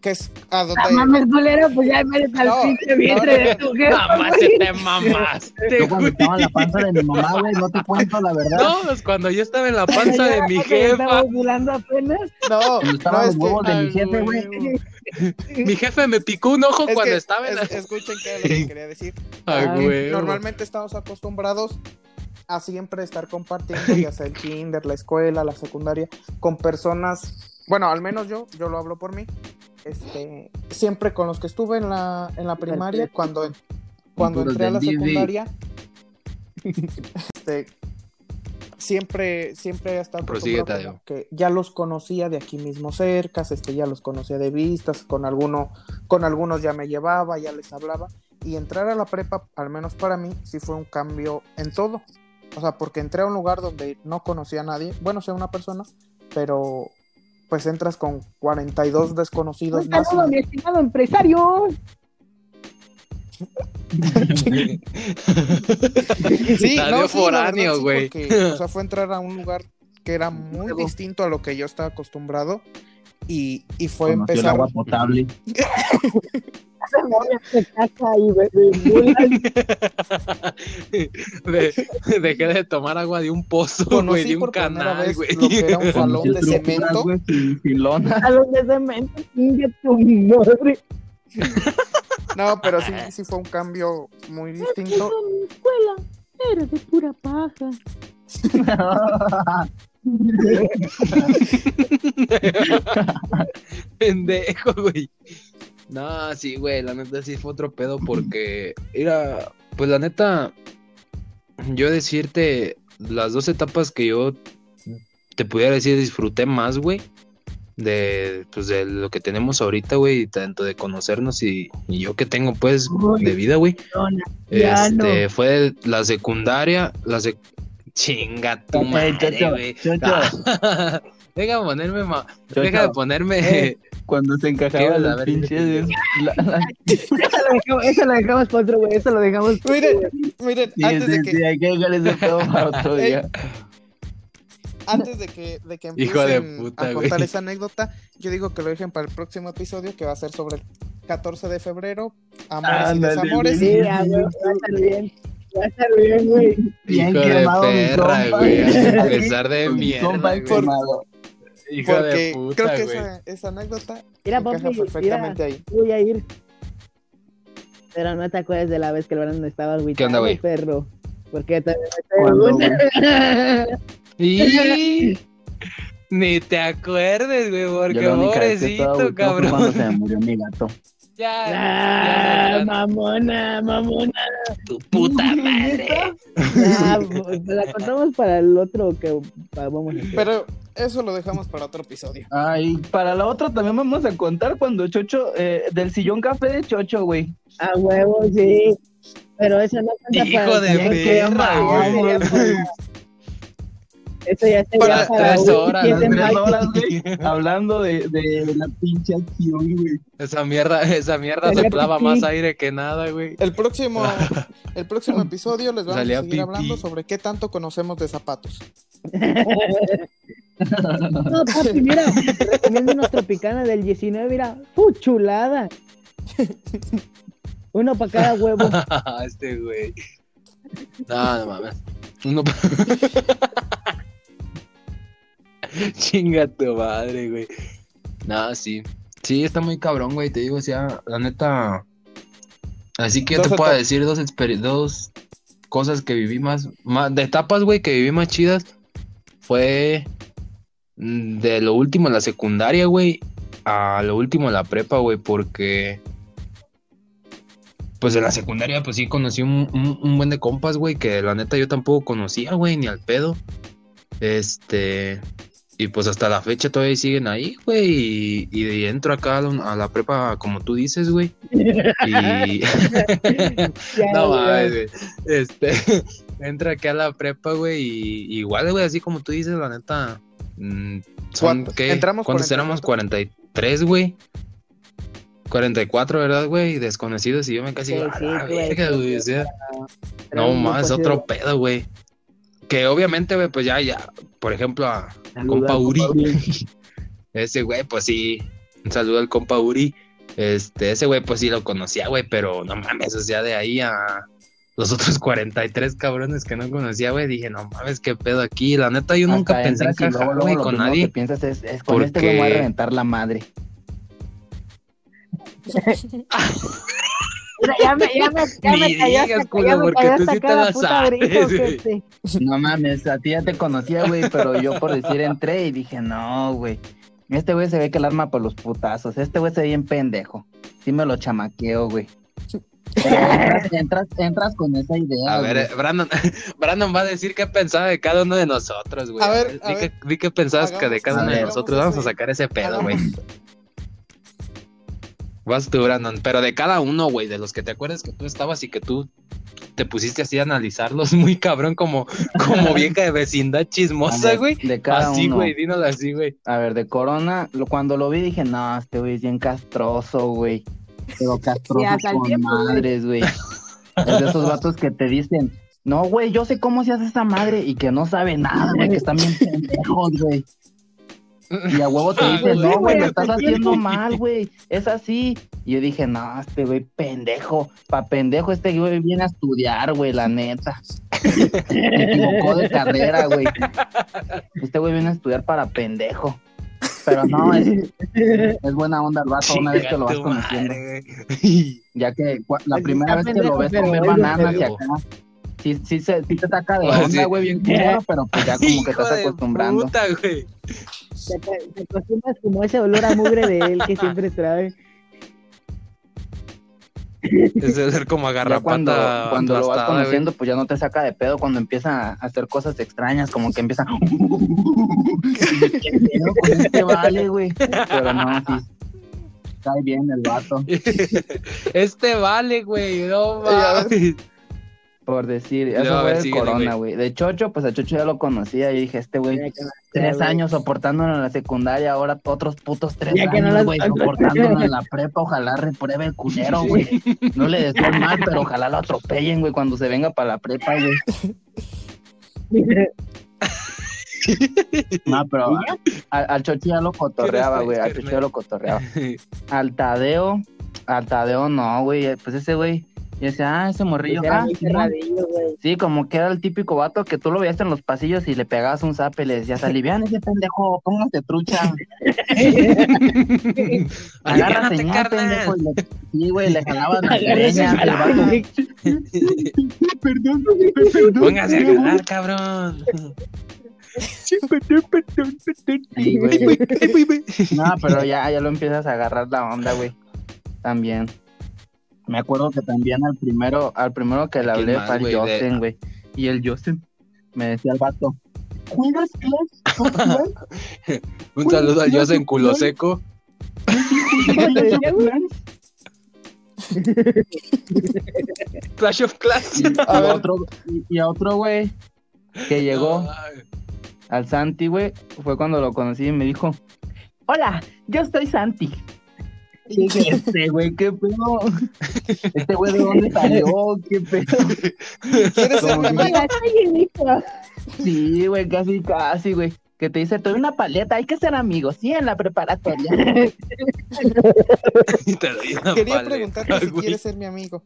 que es a donde... Ah, mames, culero, pues ya me al No, pinche vientre no, de tu jefa, Jamás güey. se te mamaste, Yo cuando estaba en la panza de mi mamá, güey, no te cuento la verdad. No, pues cuando yo estaba en la panza de mi Porque Estaba jefa. ovulando apenas. No, Cuando no, los que, huevos de mi jefe, güey. güey. Mi jefe me picó un ojo es cuando que- estaba en la... es- escuchen qué es lo que quería decir. Ay, Ay, güey. Normalmente estamos acostumbrados a siempre estar compartiendo, ya sea el kinder, la escuela, la secundaria, con personas, bueno, al menos yo, yo lo hablo por mí, este, siempre con los que estuve en la, en la primaria, cuando, cuando entré a la secundaria, este, siempre, siempre he estado Prosigue, acostumbrado Tadeo. como que ya los conocía de aquí mismo cerca, este, ya los conocía de vistas, con alguno, con algunos ya me llevaba, ya les hablaba, y entrar a la prepa, al menos para mí, sí fue un cambio en todo. O sea, porque entré a un lugar donde no conocía a nadie, bueno, sé una persona, pero pues entras con 42 desconocidos Un más. saludo, mi estimado empresario. Sí, no, sí, foráneo, sí, güey. porque, o sea, fue entrar a un lugar que era muy distinto a lo que yo estaba acostumbrado y, y fue Conoció el empezar. agua potable. Se caca y bebe De- dejé de tomar agua de un pozo, güey, de un canal, vez güey. lo que era un salón de cemento. los de cemento. Chinga tu madre. No, pero sí, sí fue un cambio muy distinto. mi escuela era de pura paja. Pendejo, güey. No, sí, güey, la neta sí fue otro pedo porque era, pues la neta, yo decirte las dos etapas que yo te pudiera decir disfruté más, güey. de, pues, de lo que tenemos ahorita, güey, tanto de conocernos y, y yo que tengo, pues, Uy. de vida, güey. No, Este, no. fue la secundaria, la sec... Chinga tu Ey, madre, Chocho, güey. Deja de ponerme, ma... Deja de ponerme... Eh, Cuando se ¿Qué encajaba ibas a los ver? pinches. la- la- Eso lo dejamos, para otro, güey. Eso lo dejamos. para otro, Miren, miren, Sí, antes sí, de que, sí, hay que dejar ese pedo para otro día. antes de que, de que Hijo de empiecen puta, a güey. contar esa anécdota, yo digo que lo dejen para el próximo episodio, que va a ser sobre el 14 de febrero, amores y desamores. Sí, güey, va a estar bien. Va a estar bien, güey. Bien de perra, güey. A pesar de Mi mierda, compa güey. quemado. Hijo de Porque puta, creo que esa, esa anécdota Mira, encaja papi, perfectamente ahí. Voy a ir. Pero no te acuerdas de la vez que el Brandon estaba agüitado, ¿Qué onda, güey? perro. Porque también ¿Cuándo, Y... Ni te acuerdes, güey, porque pobrecito, fue cuando cabrón. se me murió mi gato. Ya, Ah, ya, mamona, mamona. tu puta madre. Ah, pues, la contamos para el otro que vamos a hacer. Pero eso lo dejamos para otro episodio. Ah, y para la otra también vamos a contar cuando Chocho, eh, del sillón café de Chocho, güey. A huevo, sí. Pero eso no cuenta Hijo para de perra, güey. para- Eso ya sería Para para, tres horas, Tres horas, güey, hablando de, de la pinche acción, güey. Esa mierda, esa mierda soplaba pipí. más aire que nada, güey. El próximo, el próximo episodio les vamos Salía a seguir pipí. hablando sobre qué tanto conocemos de zapatos. No, papi, mira, recomiendo unos tropicanas del 19, mira, ¡uh, chulada! Uno para cada huevo. este güey. No, no mames. Uno pa- Chinga tu madre, güey. No, sí. Sí, está muy cabrón, güey. Te digo, o sea, la neta. Así que yo te puedo decir dos, dos cosas que viví más, más. De etapas, güey, que viví más chidas. Fue mm, de lo último en la secundaria, güey. A lo último en la prepa, güey, porque pues en la secundaria, pues sí conocí un, un- un buen de compas, güey, que la neta yo tampoco conocía, güey, ni al pedo. Este, y pues hasta la fecha todavía siguen ahí, güey, y, y entro acá a la, a la prepa, como tú dices, güey. Y no mames, güey. Este, entro acá a la prepa, güey, y igual, güey, así como tú dices, la neta, mm, son. Entramos ¿Cuántos éramos? 43, güey. 44, ¿verdad, güey? Desconocidos y yo me casi Sí, digo, "A sí, la güey, verga, sí, güey", o sea, Era no más, otro pedo, güey. Que obviamente, güey, pues ya, ya, por ejemplo, a Saluda compa Uri. ese güey, pues sí, un saludo al compa Uri. Este, ese güey, pues sí lo conocía, güey, pero no mames, o sea, de ahí a los otros 43 cabrones que no conocía, güey, dije, no mames, qué pedo aquí. La neta, yo nunca pensé en luego güey, lo con nadie. que piensas es, es con este güey me voy a Porque- reventar la madre. Ya me, ya me, ya Ni me cayó digas, hasta, culo, ya me porque tú sí te la sabes, grito. No mames, a ti ya te conocía, güey, pero yo por decir entré y dije, no, güey. Este güey se ve que el arma por los putazos. Este güey se ve bien pendejo. Sí me lo chamaqueo, güey. Entras, entras, entras con esa idea. A ver, güey. eh, Brandon, Brandon va a decir qué pensaba de cada uno de nosotros, güey. A ver, a di, ver. qué, di qué pensabas que de cada uno de nosotros. Vamos a sacar ese pedo, Hagamos- güey. Vas tú, Brandon, pero de cada uno, güey, de los que te acuerdas que tú estabas y que tú te pusiste así a analizarlos muy cabrón, como, como vieja de vecindad chismosa, güey. De cada Así, uno. güey, dínoslo así, güey. A ver, de Corona, lo- cuando lo vi dije, no, este güey es bien castroso, güey. Pero castroso con tiempo, madres, güey. Es de esos vatos que te dicen, no, güey, yo sé cómo se hace esa madre y que no sabe nada, güey, que están bien pendejos, güey. Y a huevo te Ah, güey, no, güey, lo estás haciendo mal, güey. Es así. Y yo dije, no, este güey, pendejo. Pa' pendejo, este güey viene a estudiar, güey, la neta. Se equivocó de carrera, güey. Este güey viene a estudiar para pendejo. Pero no, es, es buena onda el vato una vez que lo vas conociendo. Ya que la Pues primera vez que lo ves comer bananas y acá. Sí, sí, se, sí te saca de Oh, onda, güey, bien culero, pero pues ya como que estás acostumbrando. puta, güey. Te, te- te acostumbras como ese olor a mugre de él que siempre trae. Es de ser como agarrapata cuando, cuando lo vas güey. conociendo, pues ya no te saca de pedo cuando empieza a hacer cosas extrañas, como que empieza. ¿Qué pedo con este vale, güey? Pero no, sí. Cae bien el vato. Este vale, güey, no mames. Por decir, eso a fue ver, de síguele, Corona, güey. De Chocho, pues a Chocho ya lo conocía. Y dije, este güey, no- tres años soportándolo en la secundaria, ahora otros putos tres Ya no años, las- güey, soportándolo en la prepa. Ojalá repruebe el culero, güey. No le deseo el mal, pero ojalá lo atropellen, güey, cuando se venga para la prepa, güey. No, pero al, al Chocho ya lo cotorreaba, güey. Al Chocho ya lo cotorreaba. Al Tadeo, al Tadeo no, güey. Pues ese güey, y decía, ah, ese morrillo, Era ah. Sí, como que era el típico vato que tú lo veías en los pasillos y le pegabas un zap y le decías, alivian ese pendejo, póngase trucha. Agarra Aliviánate, señal, carnal. pendejo. Y le, sí, güey, le jalabas la- vato. Perdón, perdón. Póngase a ganar, cabrón. Sí, güey. No, pero ya, ya lo empiezas a agarrar la onda, güey. También. Me acuerdo que también al primero, al primero que le ¿A quién hablé fue al güey? De- Justin, güey. Y el Justin me decía el vato, ¿juegas Clash? Un saludo al Jose en culo seco. Clash of Clans. Y, y A ver. otro, y, y a otro güey que llegó Ay, al Santi, güey, fue cuando lo conocí y me dijo, hola, yo soy Santi. Este güey, qué pedo. Este güey, ¿de dónde salió? ¿Qué pedo? ¿Quieres ser mi amigo? Sí, güey, casi, casi, güey. Que te dice, te doy una paleta, hay que ser amigos, sí, en la preparatoria. y te doy una Quería paleta, preguntarte si güey. quieres ser mi amigo.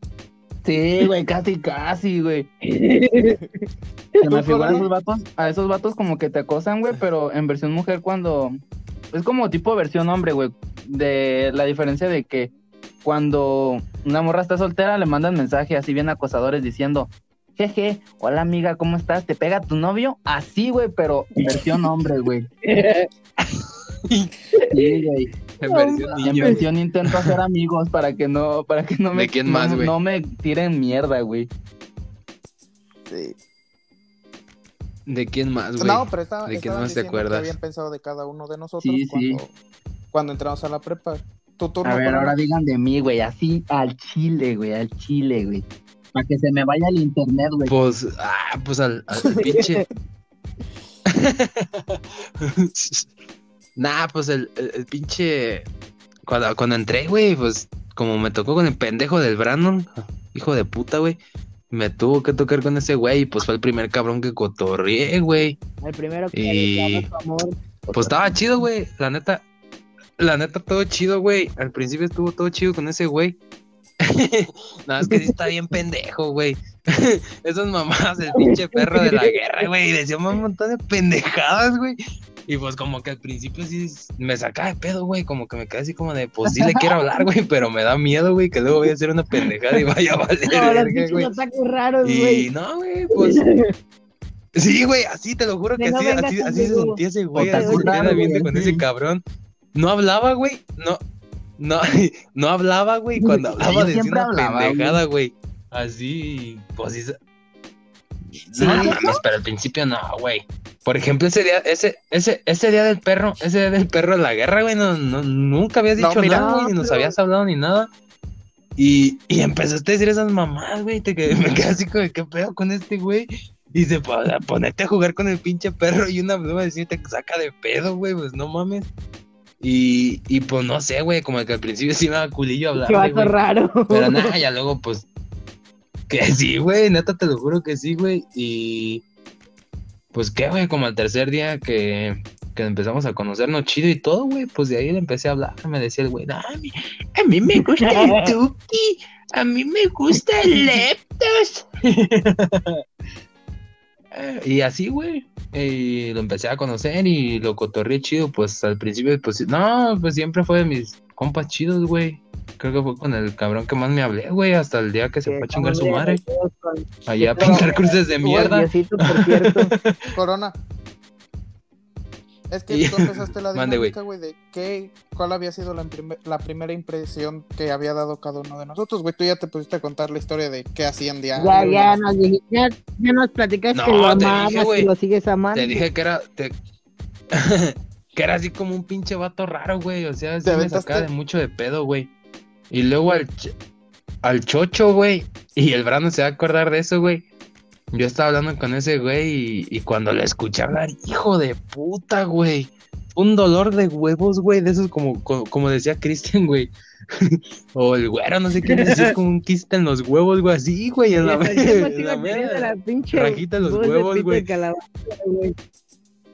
Sí, güey, casi, casi, güey. Se me ¿Tú, figuran esos vatos, a esos vatos como que te acosan, güey, pero en versión mujer cuando... Es como tipo versión hombre, güey. De la diferencia de que cuando una morra está soltera le mandan mensaje así bien acosadores diciendo, jeje, hola amiga, ¿cómo estás? ¿Te pega tu novio? Así, güey, pero versión hombre, güey. Sí, güey. En versión En niño. versión intento hacer amigos para que no, para que no me, ¿De quién no- más, güey? no me tiren mierda, güey. Sí. ¿De quién más, güey? No, pero estaba, ¿De quién estaban más te que acuerdas? habían pensado de cada uno de nosotros Sí, sí. Cuando, entramos a la prepa. Tu turno. A ver, ahora digan de mí, güey, así al chile, güey, al chile, güey. Para que se me vaya el internet, güey. Pues, ah, pues al, al pinche. nah, pues el, el, el pinche. Cuando, cuando entré, güey, pues como me tocó con el pendejo del Brandon, hijo de puta, güey. Me tuvo que tocar con ese güey, y pues fue el primer cabrón que cotorrié, güey. El primero que Y- amor. Pues estaba chido, güey. La neta, la neta, todo chido, güey. Al principio estuvo todo chido con ese güey. Nada, es que sí está bien pendejo, güey. Esas mamás del pinche perro de la guerra, güey. Y decía un montón de pendejadas, güey. Y pues como que al principio sí me sacaba de pedo, güey. Como que me quedé así como de, pues sí le quiero hablar, güey. Pero me da miedo, güey, que luego voy a hacer una pendejada y vaya a valer No, los pinches güey. raros, Y güey. no, güey, pues Sí, güey, así te lo juro Que que no así, así, así se sentía ese güey, así güey, con ese cabrón. No hablaba, güey, no, no, no hablaba, güey, cuando hablaba decía una hablaba, pendejada, güey. Así, pues sí. No, mames, pero al principio no, güey. Por ejemplo, ese día, ese, ese, ese día del perro, ese día del perro de la guerra, güey, no, no, nunca habías No, dicho mira. nada, güey, ni nos habías hablado ni nada. Y, y empezaste a decir esas mamás, güey, te quedé, me quedé así como, ¿qué pedo con este güey? Y se ponerte a jugar con el pinche perro y una broma decir te saca de pedo, güey, pues no mames. Y, y pues no sé, güey, como que al principio sí me daba culillo hablar, Qué vato raro. pero nada, ya luego, pues. Que sí, güey, neta te lo juro que sí, güey. Y. Pues qué, güey, como al tercer día que, que empezamos a conocernos chido y todo, güey, pues de ahí le empecé a hablar. Me decía el güey, "No, a mí, a mí me gusta el Tuki, a mí me gusta el Leptos. Eh, y así, güey. Y lo empecé a conocer y lo cotorré chido, pues al principio, pues no, pues siempre fue de mis compas chidos, güey. Creo que fue con el cabrón que más me hablé, güey, hasta el día que se fue a chingar su madre. Allá a pintar cruces de mierda. Diosito, por cierto. Corona. Es que Y- tú empezaste la dinámica, güey, de qué, cuál había sido la, la primera impresión que había dado cada uno de nosotros, güey. Tú ya te pusiste a contar la historia de qué hacían diario. Ya, y ya nos, ya, ya nos platicaste No, que lo amabas, que lo sigues amando. Te dije que era. te- que era así como un pinche vato raro, güey. O sea, sí Te me sacaba de mucho de pedo, güey. Y luego al, ch- al chocho, güey. Y el Brano se va a acordar de eso, güey. Yo estaba hablando con ese güey y, y cuando le escuché hablar, hijo de puta, güey. Un dolor de huevos, güey, de esos como, como, como decía Cristian, güey. o el güero, no sé qué es como un quiste en los huevos, güey, así, güey, en la, Ya en la pinche rajita en los huevos, güey.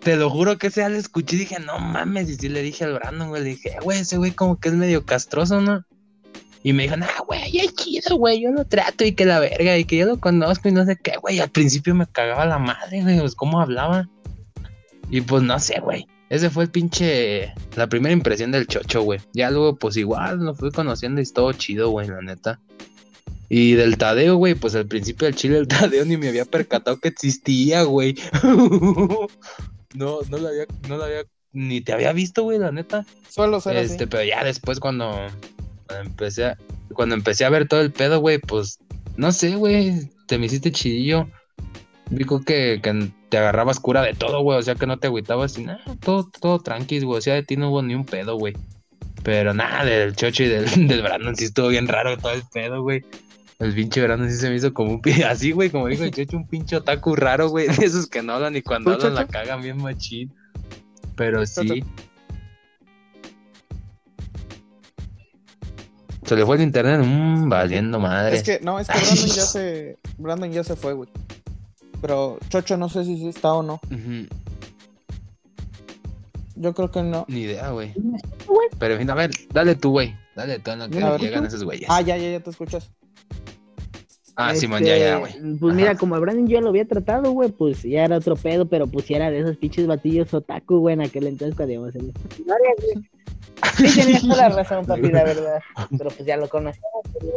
Te lo juro que ese día le escuché y dije, no mames, y sí le dije al Brandon, güey, le dije, "Eh, güey, ese güey como que es medio castroso, ¿no? Y me dijo, nah, güey, es chido, güey, yo lo trato y que la verga, y que yo lo conozco y no sé qué, güey. Al principio me cagaba la madre, güey, pues cómo hablaba. Y pues no sé, güey. Ese fue el pinche, la primera impresión del chocho, güey. Ya luego, pues igual, lo fui conociendo y todo chido, güey, la neta. Y del Tadeo, güey, pues al principio del chile el Tadeo ni me había percatado que existía, güey. no, no lo había, no lo había, ni te había visto, güey, la neta. Suelo ser Este, así. pero ya después cuando, cuando empecé a, cuando empecé a ver todo el pedo, güey, pues, no sé, güey, te me hiciste chidillo. Dijo que, que te agarrabas cura de todo, güey, o sea que no te agüitabas y nada, todo, todo tranqui, güey, o sea, de ti no hubo ni un pedo, güey. Pero nada, del chocho y del, del Brandon sí estuvo bien raro todo el pedo, güey. El pinche Brandon sí se me hizo como un pinche, así, güey, como dijo el chocho, un pinche otaku raro, güey, de esos que no hablan y cuando ¿Tú, hablan la cagan bien machín. Pero sí. Chocho. Se le fue el internet, mmm, valiendo madre. Es que, no, es que Brandon ya se, Brandon ya se fue, güey. Pero Chocho no sé si sí está o no. Yo creo que no. Ni idea, güey. Pero en fin, a ver, dale tú, güey. Dale tú en lo que A ver. llegan esos güeyes. Ah, ya, ya, ya te escuchas. Ah, Este, Simón, ya, ya, güey. Pues Ajá. mira, como a Brandon yo lo había tratado, güey, pues ya era otro pedo, pero pues ya era de esos pinches batillos otaku, güey, en aquel entonces cuando íbamos en la güey. Sí, tenías toda la razón, papi, la verdad. Pero pues ya lo conocíamos. güey.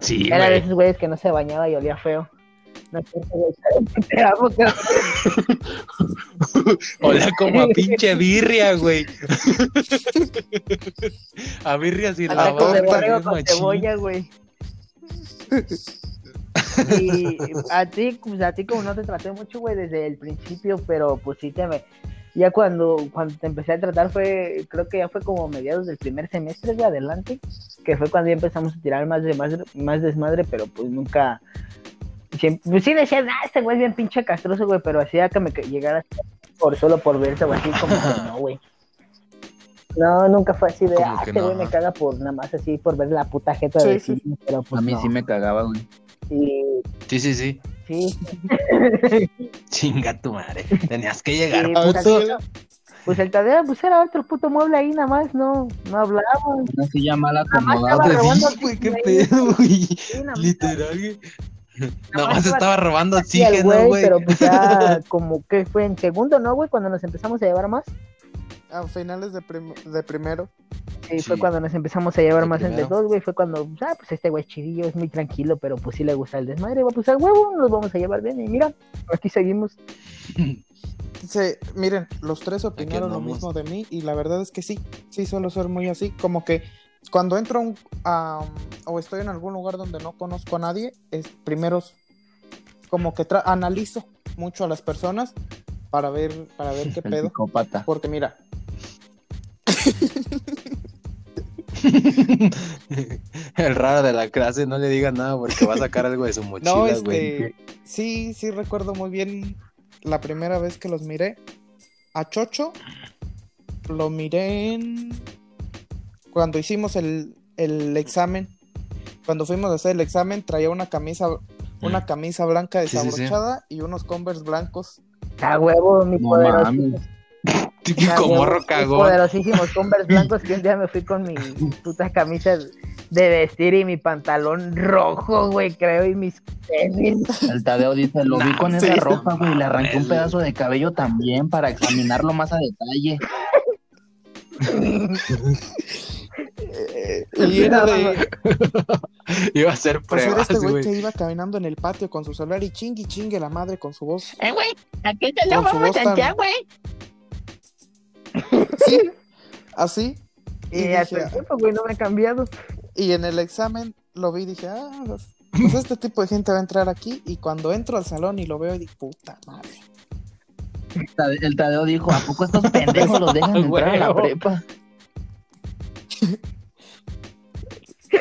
Sí, Era de güey. esos güeyes que no se bañaba y olía feo. No cierto, güey. Te amo, como a pinche birria, güey. a birria sin A tacos de lavar. borrego bien con cebolla, güey. Y a ti, pues a ti como no te traté mucho, güey, desde el principio, pero pues sí te me... Ya cuando, cuando te empecé a tratar fue, creo que ya fue como mediados del primer semestre de adelante, que fue cuando ya empezamos a tirar más, de, más, desmadre, pero pues nunca... pues sí decías, ah, este güey es bien pinche castroso, güey, pero hacía que me llegara por solo por verse o así, como que no, güey. No, nunca fue así de, ah, que este no, güey me ajá. caga por nada más así, por ver la puta jeta Sí, de sí. sí, pero pues A mí no. sí me cagaba, güey. Sí, Sí, sí, sí. sí, Chinga tu madre. Tenías que llegar. Sí, pues. Pues el Tadeo, pues era otro puto mueble ahí nada más, no, no hablaba. Una silla mal más acomodada. estaba robando Sí, güey, qué pedo, güey. Literal, güey. Nada más más estaba robando oxígeno, güey. Pero pues ya como que fue en segundo, ¿no, güey? Cuando nos empezamos a llevar más. A finales de, prim- de primero. Sí, fue cuando nos empezamos a llevar De más entre primero. dos, güey. Fue cuando, ah, pues este güey es chidillo, es muy tranquilo, pero pues sí le gusta el desmadre, güey. Pues al huevo nos vamos a llevar bien. Y mira, aquí seguimos. Sí, miren, los tres opinaron lo mismo de mí y la verdad es que sí, sí suelo ser muy así, como que cuando entro a un- a, o estoy en algún lugar donde no conozco a nadie, es primero como que tra- analizo mucho a las personas para ver para ver qué El pedo, psicópata. porque mira, El raro de la clase, no le diga nada porque va a sacar algo de su mochila, no güey. este, sí, sí recuerdo muy bien la primera vez que los miré a Chocho, lo miré en cuando hicimos el, el examen, cuando fuimos a hacer el examen traía una camisa una camisa blanca Mm. Sí, sí, sí. desabrochada y unos Converse blancos. A huevo, mi No mames. Típico a morro cagón. Poderosísimos Converse blancos que un día me fui con mi puta camisa de vestir y mi pantalón rojo, güey, creo, y mis tenis. El Tadeo dice, lo vi con sí, esa ropa, güey, le arranqué un pedazo de cabello también para examinarlo más a detalle. Y era de Iba a hacer pues era pruebas, este güey que iba caminando en el patio con su celular y chingue y chingue la madre con su voz. Eh, güey, aquí te su voz tan- güey. Sí, así. Y, Y hasta dije, el tiempo, güey, no me ha cambiado. Y en el examen lo vi y dije, ah, pues este tipo de gente va a entrar aquí. Y cuando entro al salón y lo veo, y digo, puta madre. El Tadeo dijo, ¿a poco estos pendejos los dejan entrar a la prepa?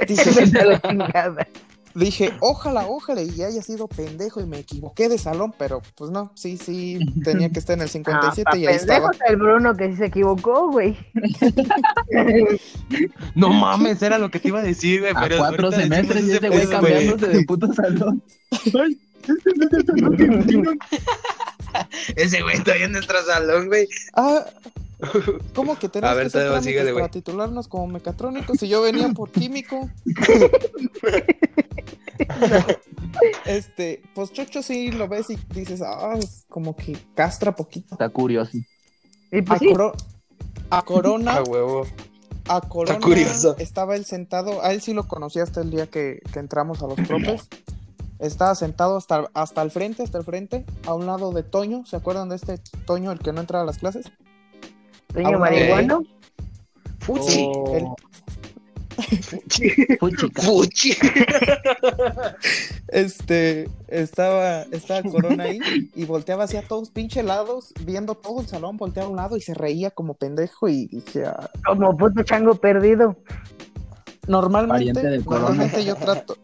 Dije, Dije, ojalá, ojalá, y haya sido pendejo y me equivoqué de salón, pero pues no, sí, sí, tenía que estar en el Ah, 57 pa' y ahí estaba. el Bruno que sí se equivocó, güey. No mames, era lo que te iba a decir, güey. A pero cuatro semestres y este ese güey pedo, güey. cambiándose de puto salón. Ese güey todavía en nuestro salón, güey. Ah, ¿cómo que tenemos A ver, que hacer síguele, para titularnos como mecatrónicos si yo venía por químico? este, pues Chocho sí lo ves y dices, ah, es como que castra poquito. Está curioso. Y A, pues sí, Coro- a Corona, A huevo. a Corona curioso. estaba él sentado, a él sí lo conocí hasta el día que, que entramos a los tropes. Estaba sentado hasta, hasta el frente, hasta el frente, a un lado de Toño. ¿Se acuerdan de este Toño, el que no entra a las clases? Sueño Ah, marihuano. Fuchi. El- Fuchica. Fuchi. Este, estaba, estaba Corona ahí y volteaba hacia todos pinche lados, viendo todo el salón, volteaba a un lado y se reía como pendejo y dije, ah, Como puto chango perdido. normalmente, normalmente yo trato,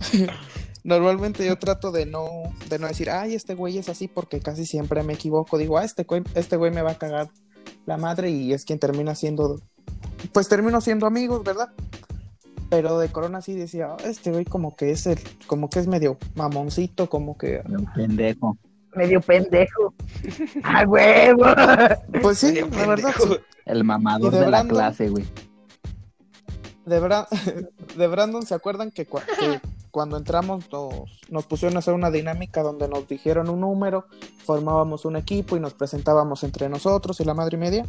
normalmente yo trato de no, de no decir, ay, este güey es así porque casi siempre me equivoco, digo, ah, este güey, este güey me va a cagar la madre y es quien termina siendo, pues termino siendo amigos, ¿verdad? Pero de Corona sí decía, "Ah, este güey como que es el, como que es medio mamoncito, como que Pendejo. Medio pendejo. ¡A huevo! Pues sí, Medio la verdad, sí. El mamador ¿Y de de, la Brandon? clase, güey. De, Bra- de Brandon, ¿se acuerdan que, cua- que cuando entramos nos, nos pusieron a hacer una dinámica donde nos dijeron un número, formábamos un equipo y nos presentábamos entre nosotros y la madre y media?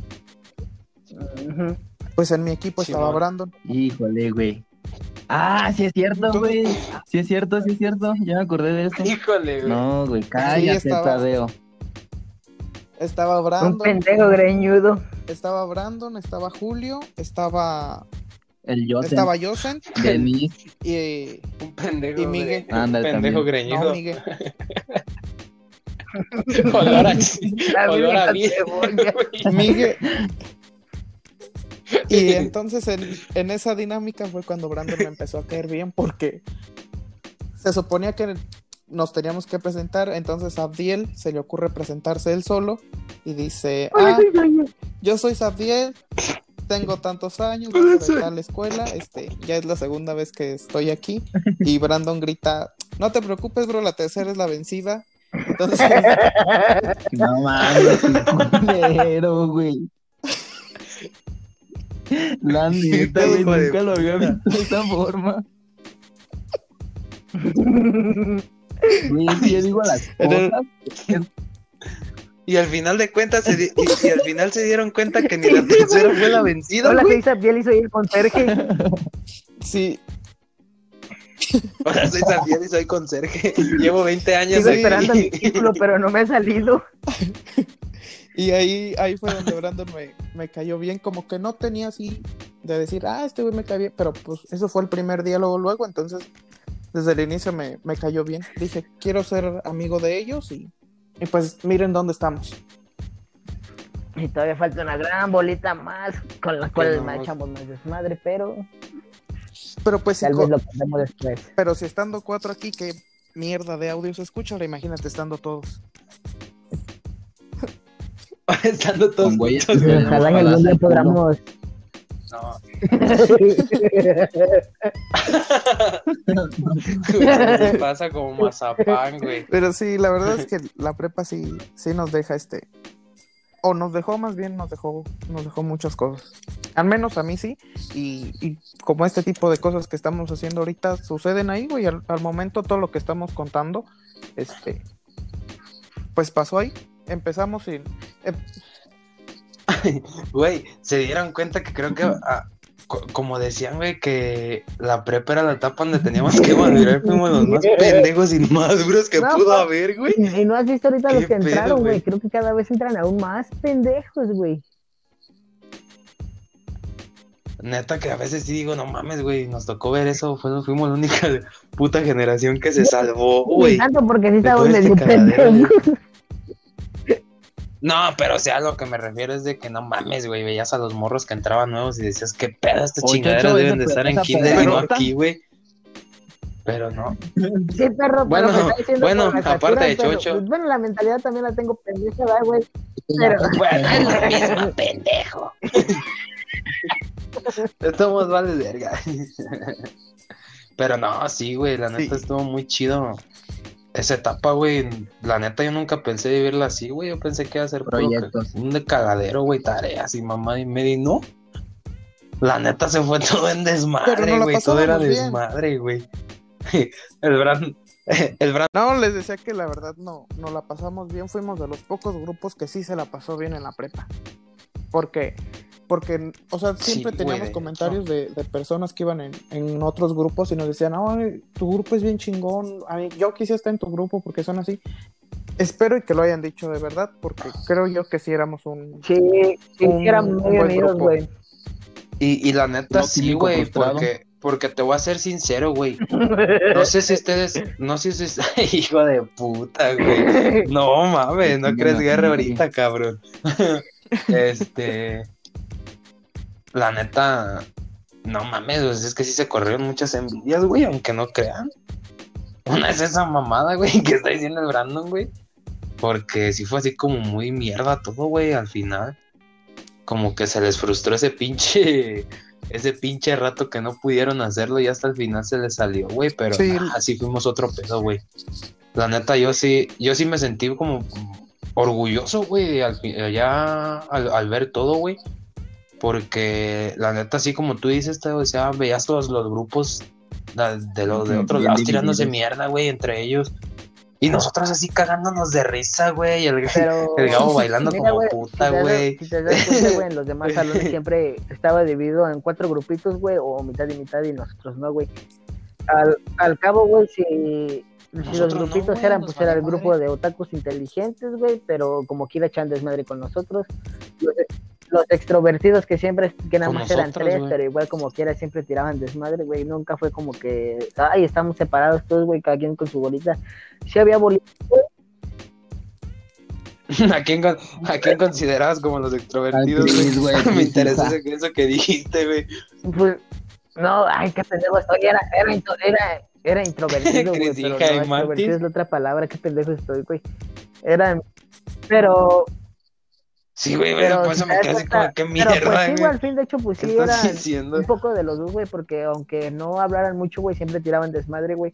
Pues en mi equipo estaba. Brandon. Híjole, güey. Ah, sí es cierto, güey. Sí es cierto, sí es cierto. Ya me acordé de eso. Híjole, güey. No, güey, cállate, estaba- Tadeo. Estaba Un Brandon, pendejo greñudo. estaba Brandon, estaba Julio, estaba, El Yosen, estaba Josen Denis, y Un pendejo. Y Miguel. Ándale, pendejo también. greñudo. no, Miguel. Olor a, La olor a virgen bien, cebolla. güey. Miguel. Y entonces en, en esa dinámica fue cuando Brandon me empezó a caer bien porque se suponía que nos teníamos que presentar, entonces a Abdiel se le ocurre presentarse él solo y dice, ah, yo soy Sabdiel, tengo tantos años, vengo de tal escuela, este, ya es la segunda vez que estoy aquí y Brandon grita, no te preocupes bro, la tercera es la vencida. Entonces, No mames, culero, güey. La neta, güey, nunca lo había visto de esa forma. Güey, si yo digo las el- cosas. Y al final de cuentas, se di- y, y al final se dieron cuenta que ni la tercera fue la vencida, Hola, güey. soy Sabiel y soy el conserje. sí, Ahora soy Santiago y soy conserje. Llevo 20 años Sigo esperando mi título, pero no me ha salido. Y ahí, ahí fue donde Brandon me, me cayó bien, como que no tenía así de decir, ah, este güey me cae bien, pero pues eso fue el primer diálogo luego, entonces desde el inicio me, me cayó bien. Dije, quiero ser amigo de ellos y, y pues miren dónde estamos. Y todavía falta una gran bolita más con la cual no. me echamos más desmadre, pero Pero pues tal vez lo contemos después. pero si estando cuatro aquí, qué mierda de audio se escucha, ahora imagínate estando todos. Estando todos güey. Ojalá en algún día podamos. No, Pues se pasa como mazapán, güey. Pero sí, la verdad es que la prepa sí, sí nos deja este. O nos dejó, más bien nos dejó, nos dejó muchas cosas. Al menos a mí sí. Y, y como este tipo de cosas que estamos haciendo ahorita suceden ahí, güey. Al, al momento todo lo que estamos contando, este, pues pasó ahí. Empezamos y eh, Güey, se dieron cuenta que creo que, ah, como decían, güey, que la prepa era la etapa donde teníamos que madurar, fuimos los más pendejos y maduros que pudo pues, haber, güey. Y, no has visto ahorita los que entraron, güey. Creo que cada vez entran aún más pendejos, güey. Neta que a veces sí digo, no mames, güey, nos tocó ver eso, fuimos la única puta generación que se salvó, güey. Tanto porque sí estamos este medio. No, pero o sea, lo que me refiero es de que no mames, güey, veías a los morros que entraban nuevos y decías, qué pedo, chingaderas Chocho, deben esa de estar en kinder y no aquí, güey. Pero no. Sí, perro, Bueno, pero me está diciendo bueno, aparte de pero, Chocho. pues, bueno, la mentalidad también la tengo pendeja, ¿verdad, güey? Pero, Bueno, es lo mismo, pendejo. Estamos vale verga. Pero no, sí, güey, la neta Sí. estuvo muy chido. Esa etapa, güey, la neta yo nunca pensé vivirla así, güey. Yo pensé que iba a ser Proyectos. un de cagadero, güey, tareas y mamá y media y no. La neta se fue todo en desmadre, güey. Todo era bien. desmadre, güey. El Bran, el Bran No, les decía que la verdad no, no la pasamos bien. Fuimos de los pocos grupos que sí se la pasó bien en la prepa. Porque, porque, o sea, siempre teníamos comentarios de, de personas que iban en, en otros grupos y nos decían, ay, tu grupo es bien chingón. A mí, yo quise estar en tu grupo porque son así. Espero y que lo hayan dicho de verdad, porque creo yo que sí éramos un. sí, sí, Un- sí eran un muy grupo. güey. Y, y la neta No sí, güey, porque, porque te voy a ser sincero, güey. No sé si ustedes, no sé si hijo de puta, güey. No mames, no crees guerra ahorita, cabrón. Este, la neta, no mames, pues, es que sí se corrieron muchas envidias, güey, aunque no crean. Una es esa mamada, güey, que está diciendo el Brandon, güey. Porque sí fue así como muy mierda todo, güey, al final. Como que se les frustró ese pinche, ese pinche rato que no pudieron hacerlo y hasta el final se les salió, güey. Pero Sí. nah, así fuimos otro pedo, güey. La neta, yo sí, yo sí me sentí como orgulloso, güey, al, ya al, al ver todo, güey. Porque la neta, así como tú dices, te, o sea, veías todos los grupos de los de otros lados tirándose mierda, güey, entre ellos. Y nosotros así cagándonos de risa, güey. y El, Pero, el Gabo bailando mira, como puta, güey. Si te das cuenta, güey, en los demás salones siempre estaba dividido en cuatro grupitos, güey, o mitad y mitad, y nosotros no, güey. Al, al cabo, güey, si, si los no, grupitos eran, pues era el grupo de otakus inteligentes, güey, pero como quiera echan desmadre con nosotros. Los, los extrovertidos que siempre, que nada más eran tres, pero igual como quiera siempre tiraban desmadre, güey. Nunca fue como que, ay, estamos separados todos, güey, cada quien con su bolita. Sí había bolitas, ¿A quién, con- ¿A quién considerabas como los extrovertidos, güey? Me interesa eso, eso que dijiste, güey. Pues, no, ay, qué pendejo estoy. Era, era, era, era introvertido, güey. Pero no, extrovertido es la otra palabra. Qué pendejo estoy, güey. Era, pero, Sí, güey, pero, por eso me quedé así como, qué pero mierda, pues sí, güey, al fin, de hecho, pues ¿Qué sí, diciendo? un poco de los dos, güey, porque aunque no hablaran mucho, güey, siempre tiraban desmadre, güey.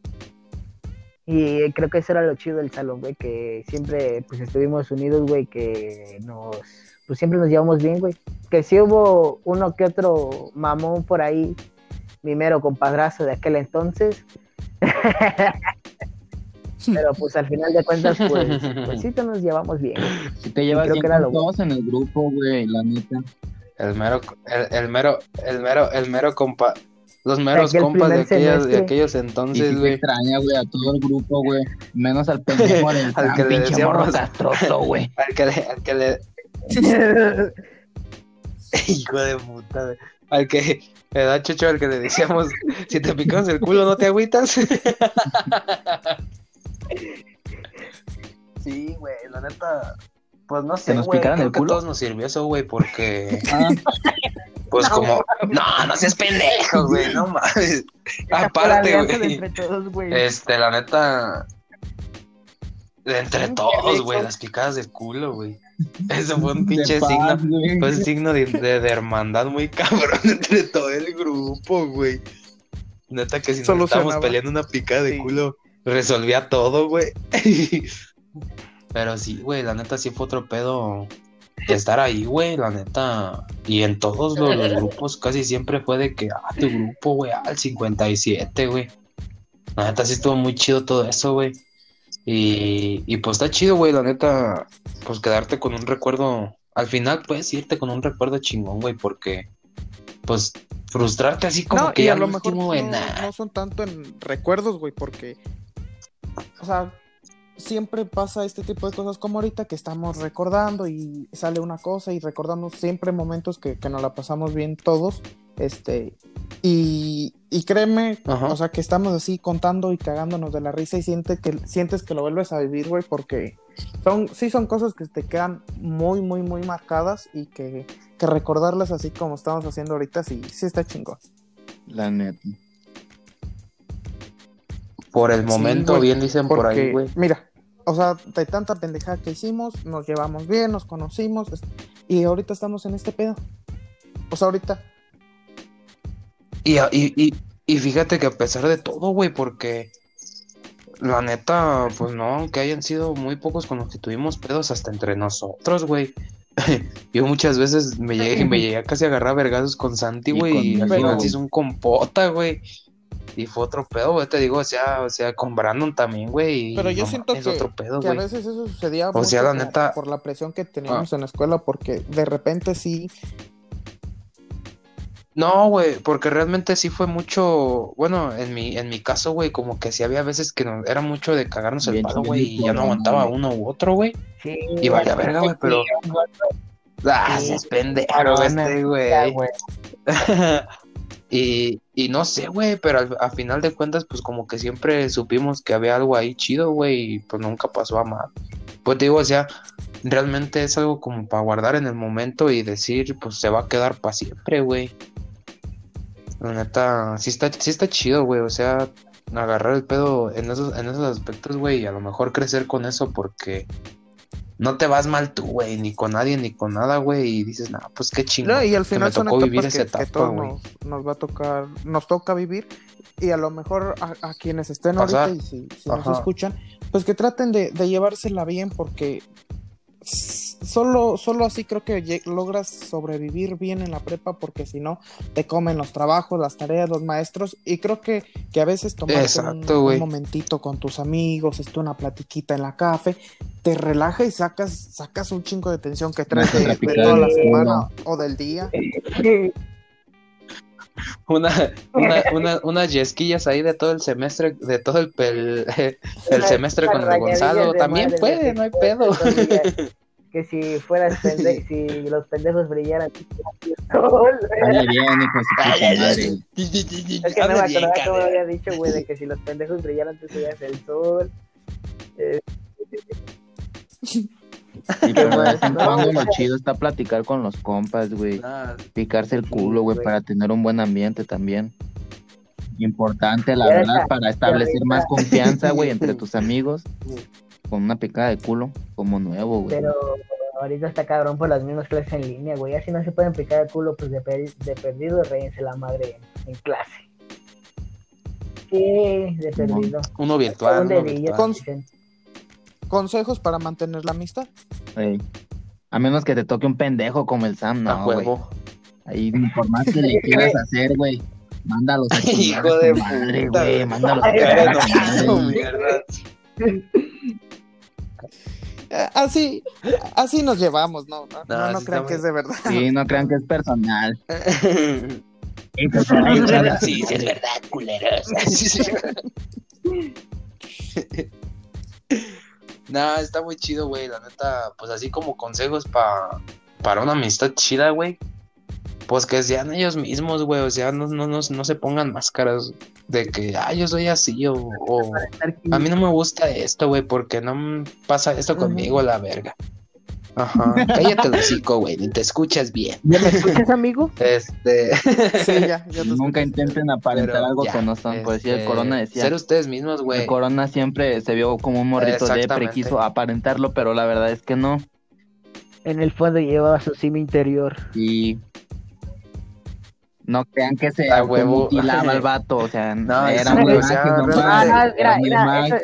Y creo que eso era lo chido del salón, güey, que siempre, pues, estuvimos unidos, güey, que nos, pues, siempre nos llevamos bien, güey. Que sí hubo uno que otro mamón por ahí, mi mero compadrazo de aquel entonces. Pero, pues, al final de cuentas, pues, pues sí, nos llevamos bien. Si te llevas Creo bien que era con lo- todos en el grupo, güey, la neta. El mero, el, el mero, el mero, el mero compa, los meros aquel compas de aquellos, de aquellos entonces, te güey. extraña, güey, a todo el grupo, güey. Menos al pendejo del Al que le pinche decíamos- morro castroso, güey. Al que le, al que le, hijo de puta, güey. Al que, ¿verdad, Chucho? Al que le decíamos, si te picamos el culo, ¿no te agüitas? Sí, güey, la neta, pues no sé, nos güey, picaran creo el que culo? todos nos sirvió eso, güey, porque, Ah, pues como, no, no seas pendejo, güey, no mames. Aparte, güey, entre todos, güey. este, la neta, de entre todos, güey, las picadas de culo, güey. Eso fue un pinche paz, signo, güey. fue un signo de, de, de hermandad muy cabrón entre todo el grupo, güey. Neta que si nos estábamos peleando una picada de Sí. culo, resolvía todo, güey. Pero sí, güey, la neta sí fue otro pedo estar ahí, güey, la neta. Y en todos los, los grupos casi siempre fue de que, ah, tu grupo, güey, al 57, güey. La neta sí estuvo muy chido todo eso, güey. Y, y pues está chido, güey, la neta, pues quedarte con un recuerdo. Al final puedes irte con un recuerdo chingón, güey, porque, pues, frustrarte así como no, que y ya a lo al mejor no, no son tanto en recuerdos, güey, porque, o sea, siempre pasa este tipo de cosas como ahorita que estamos recordando y sale una cosa y recordamos siempre momentos que, que nos la pasamos bien todos. Este, y, y créeme, Ajá. o sea, que estamos así contando y cagándonos de la risa y siente que, sientes que lo vuelves a vivir, güey, porque son, sí son cosas que te quedan muy, muy, muy marcadas y que, que recordarlas así como estamos haciendo ahorita, sí, sí está chingón. La neta. Por el momento, bien dicen por ahí, güey. mira, o sea, de tanta pendejada que hicimos, nos llevamos bien, nos conocimos, y ahorita estamos en este pedo. O sea, ahorita, Y, y, y, y fíjate que a pesar de todo, güey, porque la neta, pues no, aunque hayan sido muy pocos con los que tuvimos pedos hasta entre nosotros, güey. Yo muchas veces me llegué, me llegué a casi agarrar a vergazos con Santi, güey, y al final se hizo un compota, güey. Y fue otro pedo, güey, te digo, o sea, o sea, con Brandon también, güey. Pero yo no siento mames, que, otro pedo, que a veces eso sucedía O mucho sea, la neta- Ah. por la presión que teníamos en la escuela, porque de repente sí, No, güey, porque realmente sí fue mucho, bueno, en mi, en mi caso, güey, como que sí había veces que no- era mucho de cagarnos el palo, güey, y ya no aguantaba uno u otro, güey. Sí, Y vaya verga, güey, pero- Ah, Sí, es pendejo este, güey. y, y no sé, güey, pero al, a final de cuentas, pues como que siempre supimos que había algo ahí chido, güey, y pues nunca pasó a mal. Pues te digo, o sea, realmente es algo como para guardar en el momento y decir, pues se va a quedar para siempre, güey. La neta, sí está, sí está chido, güey, o sea, agarrar el pedo en esos, en esos aspectos, güey, y a lo mejor crecer con eso porque no te vas mal tú, güey, ni con nadie, ni con nada, güey, y dices, nah, pues qué chingón. No, y al que final me son tocó vivir que, esa que etapa, todos nos, nos va a tocar, nos toca vivir y a lo mejor a, a quienes estén Pasar. ahorita y si, si nos escuchan, pues que traten de, de llevársela bien porque solo, solo así creo que logras sobrevivir bien en la prepa porque si no te comen los trabajos, las tareas, los maestros y creo que, que a veces tomarte Exacto, un, un momentito con tus amigos, esto una platiquita en la café, te relaja y sacas, sacas un chingo de tensión que traes de, de toda la semana o del día. Una, una, una, unas yesquillas ahí de todo el semestre, de todo el, pel- el semestre con el Gonzalo. También puede, no hay pedo. Que si fueras pendejo, si los pendejos brillaran. sol. Dale bien, hijo de su puta madre. Es que no me acordaba cómo había dicho, güey, de que si los pendejos brillaran, tú serías el sol. Eh, Sí, pero de vez en No, cuando lo güey. chido está platicar con los compas, güey. Picarse el culo, güey, para tener un buen ambiente también. Importante, la verdad, para establecer más confianza, güey, entre tus amigos. Con una picada de culo, como nuevo, güey. Pero ahorita está cabrón por las mismas clases en línea, güey. Así no se pueden picar el culo, pues de, per- de perdido, reyense la madre en, en clase. Sí, de perdido. uno virtual, Un uno virtual. Con-. Consejos para mantener la amistad. Ey. A menos que te toque un pendejo como el Sam, no, huevo. Ahí, por más que le quieras hacer, güey, mándalos a chingar Hijo de tu madre, güey, mándalos a tu Así, así nos llevamos, no, no, No, no, no crean que es de verdad. Sí, no crean que es personal. Sí, sí, es verdad, culeros. Nah, está muy chido, güey. La neta, pues así como consejos pa- para una amistad chida, güey. Pues que sean ellos mismos, güey. O sea, no, no, no, no se pongan máscaras de que, ah, yo soy así o, o a mí no me gusta esto, güey, porque no pasa esto conmigo, la verga. Ajá. Cállate el hocico, güey, ni te escuchas bien. ¿Ya me escuchas, amigo? Este. Sí, ya, ya te Nunca intenten aparentar Pero algo ya, que no son. Pues sí, el este, Corona decía. Ser ustedes mismos, El güey. Corona siempre se vio como un morrito de Exactamente. quiso aparentarlo, pero la verdad es que no. En el fondo llevaba su sim interior. Y no crean que se huevo. mutilaba el vato, o sea, No, era sí, una güey, o imagen sea, nomás, Ah, no, mira, era una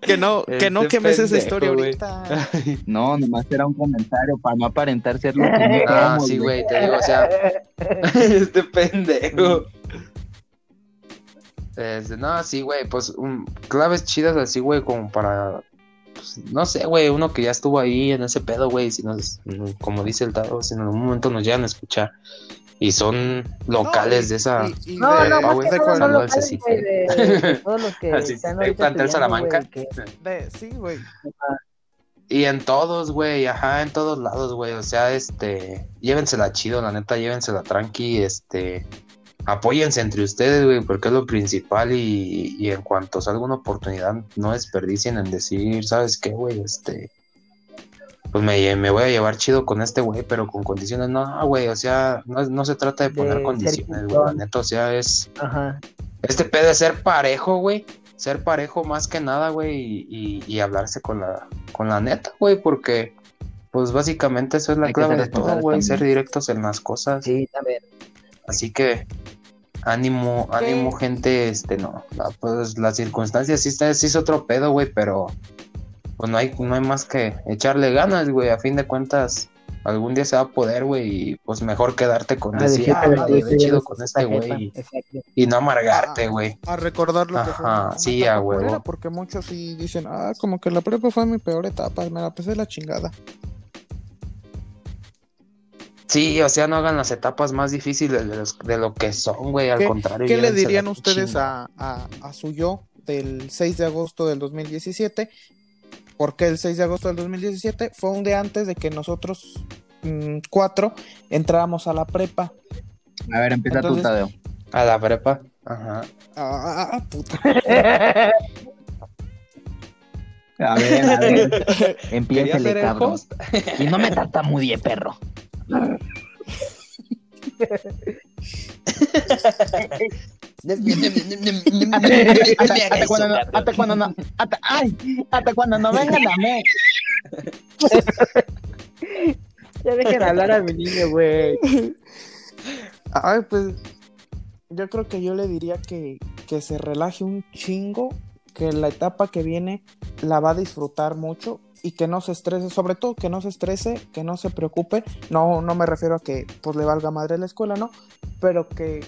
Que no, que no Este quemes esa historia güey. ahorita. No, nomás era un comentario para no aparentar ser lo que no Ah, sí, güey, te digo, o sea, este pendejo. Este, no, sí, güey, pues um, claves chidas así, güey, como para, pues, no sé, güey, uno que ya estuvo ahí en ese pedo, güey, si nos, como dice el Tado, si en algún momento nos llegan a escuchar y son locales No, y- de esa... y- y No, de- no, de locales, de, de todos los que Así están se ahorita plantea el estudiando, Salamanca. güey, que- de- sí, güey. Y en todos, güey, ajá, en todos lados, güey. O sea, este, llévensela chido, la neta, llévensela tranqui, este, apóyense entre ustedes, güey, porque es lo principal y, y en cuanto salga una oportunidad, no desperdicien en decir, ¿sabes qué, güey? Este, pues me, me voy a llevar chido con este güey, pero con condiciones, no, güey, o sea, no, no se trata de poner condiciones, güey, neta, o sea, es, Ajá. este pedo de ser parejo, güey. Ser parejo más que nada, güey, y, y- y hablarse con la, con la neta, güey, porque, pues básicamente eso es la Hay clave de todo, güey, ser directos en las cosas. Sí, también. Así que, ánimo, ánimo, gente, este, no, la- pues las circunstancias sí, está- sí es otro pedo, güey, pero, pues no hay, no hay más que echarle ganas, güey, a fin de cuentas, algún día se va a poder, güey, y pues mejor quedarte con Ah, decir, ah, chido con este güey, y no amargarte, güey. A recordar lo que fue. Ajá, una sí, a huevo. Porque muchos sí dicen, ah, como que la prepa fue mi peor etapa, me la pasé la chingada. Sí, o sea, no hagan las etapas más difíciles de, los- de lo que son, güey. Al ¿Qué- contrario. ¿Qué le dirían ustedes a, a, a su yo del 6 de agosto del 2017? ¿Por qué el 6 de agosto del 2017? Fue un día antes de que nosotros mm, cuatro entráramos a la prepa. A ver, empieza Entonces- tú, Tadeo. A la prepa. Ajá. Ah, ah, puta. A ver, a ver. El cabrón. host. Y no me tartamudie, perro. Hasta cuando no, hasta cuando no, hasta, ay, hasta cuando no vengan a mí. Ya dejen hablar a mi niño, güey. Ay, pues yo creo que yo le diría que, que se relaje un chingo, que la etapa que viene la va a disfrutar mucho y que no se estrese, sobre todo que no se estrese, que no se preocupe. No, no me refiero a que pues le valga madre la escuela, ¿no? Pero que,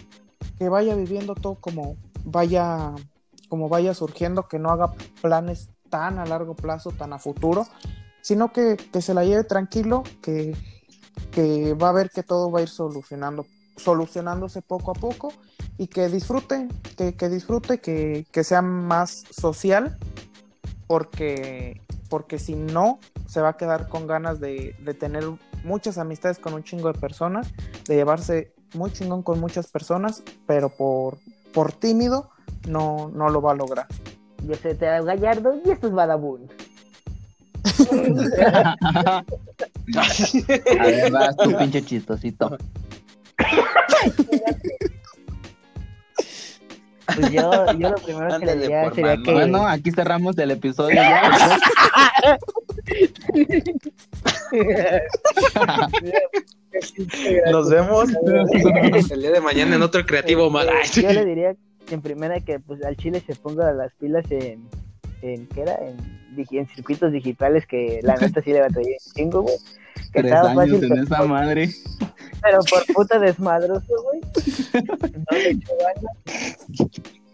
que vaya viviendo todo como vaya, como vaya surgiendo, que no haga planes tan a largo plazo, tan a futuro, sino que, que se la lleve tranquilo, que, que va a ver que todo va a ir solucionando, solucionándose poco a poco y que disfrute, que, que disfrute, que, que sea más social, porque, porque si no, se va a quedar con ganas de, de tener muchas amistades con un chingo de personas, de llevarse muy chingón con muchas personas, pero por, por tímido no, no lo va a lograr. Yo soy Teo Gallardo y esto es Badabun. A ver, vas tu pinche chistosito. Pues yo, yo lo primero que le diría sería que. Bueno, aquí cerramos el episodio ya. Nos vemos el día de mañana en otro creativo. Este, Yo le diría en primera que pues al Chile se ponga las pilas en, en ¿qué era? En, en circuitos digitales que la neta sí le batallé un chingo, güey. Que Tres estaba años fácil, en pero, esa madre. pero por puta desmadroso, güey. No le echó ganas.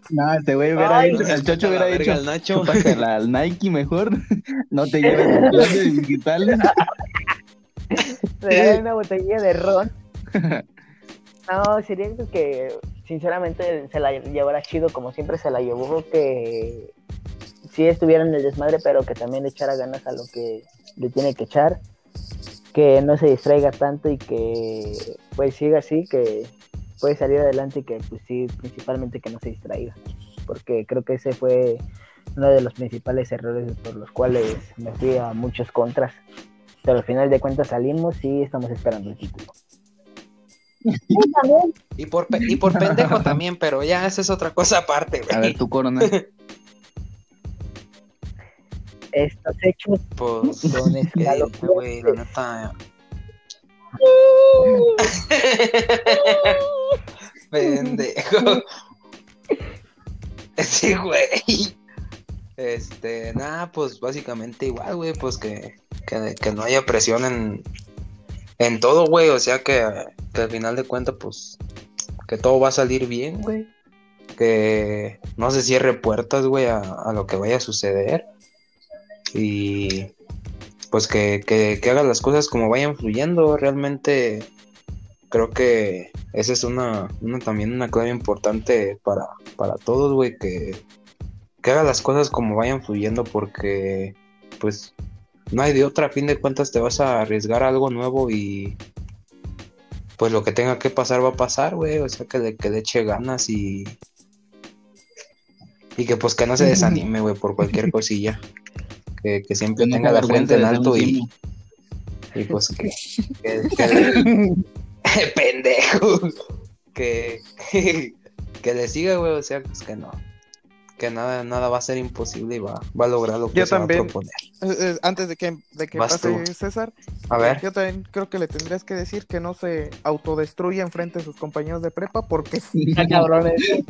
No, este güey hubiera Ay, dicho, el chocho hubiera dicho, al Nacho. al Nike mejor. No te lleves clases digitales. Una botella de ron. No, sería que sinceramente se la llevara chido como siempre se la llevó, que sí estuviera en el desmadre, pero que también le echara ganas a lo que le tiene que echar, que no se distraiga tanto y que pues siga así, que puede salir adelante y que pues sí, principalmente que no se distraiga, porque creo que ese fue uno de los principales errores por los cuales me fui a muchos contras. Pero al final de cuentas salimos y estamos esperando el título. Y por, pe- y por pendejo también, pero ya esa es otra cosa aparte, A güey. ver, tu corona. Estos hechos Pues, son ¿qué escalo- dirte, güey? La neta. Pendejo. Sí, güey. Este, nada, pues básicamente igual, güey, pues que, que, que no haya presión en, en todo, güey, o sea que, que al final de cuentas, pues, que todo va a salir bien, güey. Que no se cierre puertas, güey, a, lo que vaya a suceder. Y pues que, que, que haga las cosas como vayan fluyendo. Realmente creo que esa es una, una también una clave importante para, para todos, güey, que, que haga las cosas como vayan fluyendo porque pues no hay de otra, a fin de cuentas te vas a arriesgar a algo nuevo y pues lo que tenga que pasar va a pasar, güey, o sea, que le, que le eche ganas y y que pues que no se desanime, güey, por cualquier cosilla. Que, que siempre tenga te la frente en alto y, y pues que, que- que- pendejo que que le siga güey o sea pues que no que nada nada va a ser imposible y va, va a lograr lo que Yo se también. va a proponer Eh, eh, antes de que, de que pase tú. César, a ver yo también creo que le tendrías que decir que no se autodestruya enfrente de sus compañeros de prepa porque Está cabrón eso.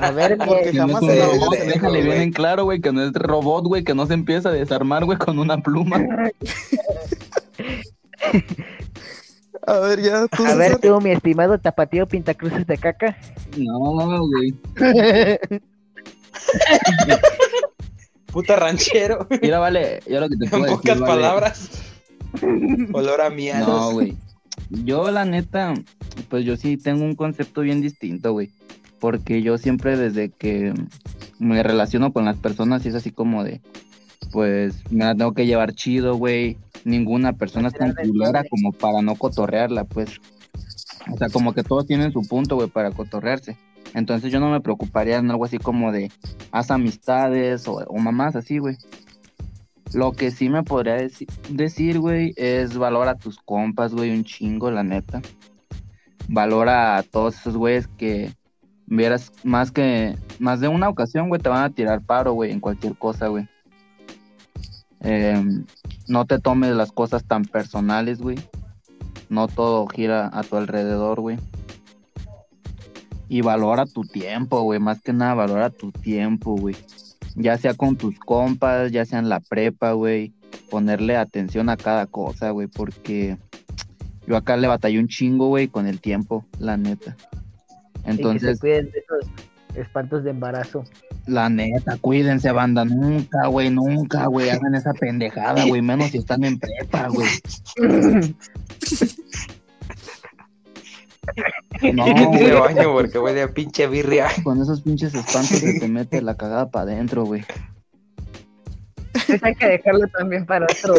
A ver, Porque jamás la robot, se le déjale bien en claro, güey, que no es robot, güey, que no se empieza a desarmar, güey, con una pluma. A ver, ya tú, A ver, tú, mi estimado tapatío pintacruces de caca. No, güey. puta ranchero Mira, vale, yo lo que te en puedo decir, pocas vale. palabras olor a miados No, güey. Yo, la neta, pues yo sí tengo un concepto bien distinto, güey. Porque yo siempre desde que me relaciono con las personas, es así como de, pues me la tengo que llevar chido, güey. Ninguna persona es tan culera como para no cotorrearla, pues. O sea, como que todos tienen su punto, güey, para cotorrearse. Entonces yo no me preocuparía en algo así como de, haz amistades o, o mamás así, güey. Lo que sí me podría deci- decir, güey, es valora a tus compas, güey, un chingo, la neta. Valora a todos esos güeyes que vieras más que, más de una ocasión, güey, te van a tirar paro, güey, en cualquier cosa, güey. Em, no te tomes las cosas tan personales, güey. No todo gira a tu alrededor, güey. Y valora tu tiempo, güey. Más que nada, valora tu tiempo, güey ya sea con tus compas, ya sea en la prepa, güey, ponerle atención a cada cosa, güey, porque yo acá le batallé un chingo, güey, con el tiempo, la neta. y que se Entonces, cuiden de esos espantos de embarazo. la neta, cuídense, banda, nunca, güey, nunca, güey, hagan esa pendejada, güey, menos si están en prepa, güey. No, güey, baño porque huele a pinche birria con esos pinches espantos se te mete la cagada para adentro, güey. Eso hay que dejarlo también para otro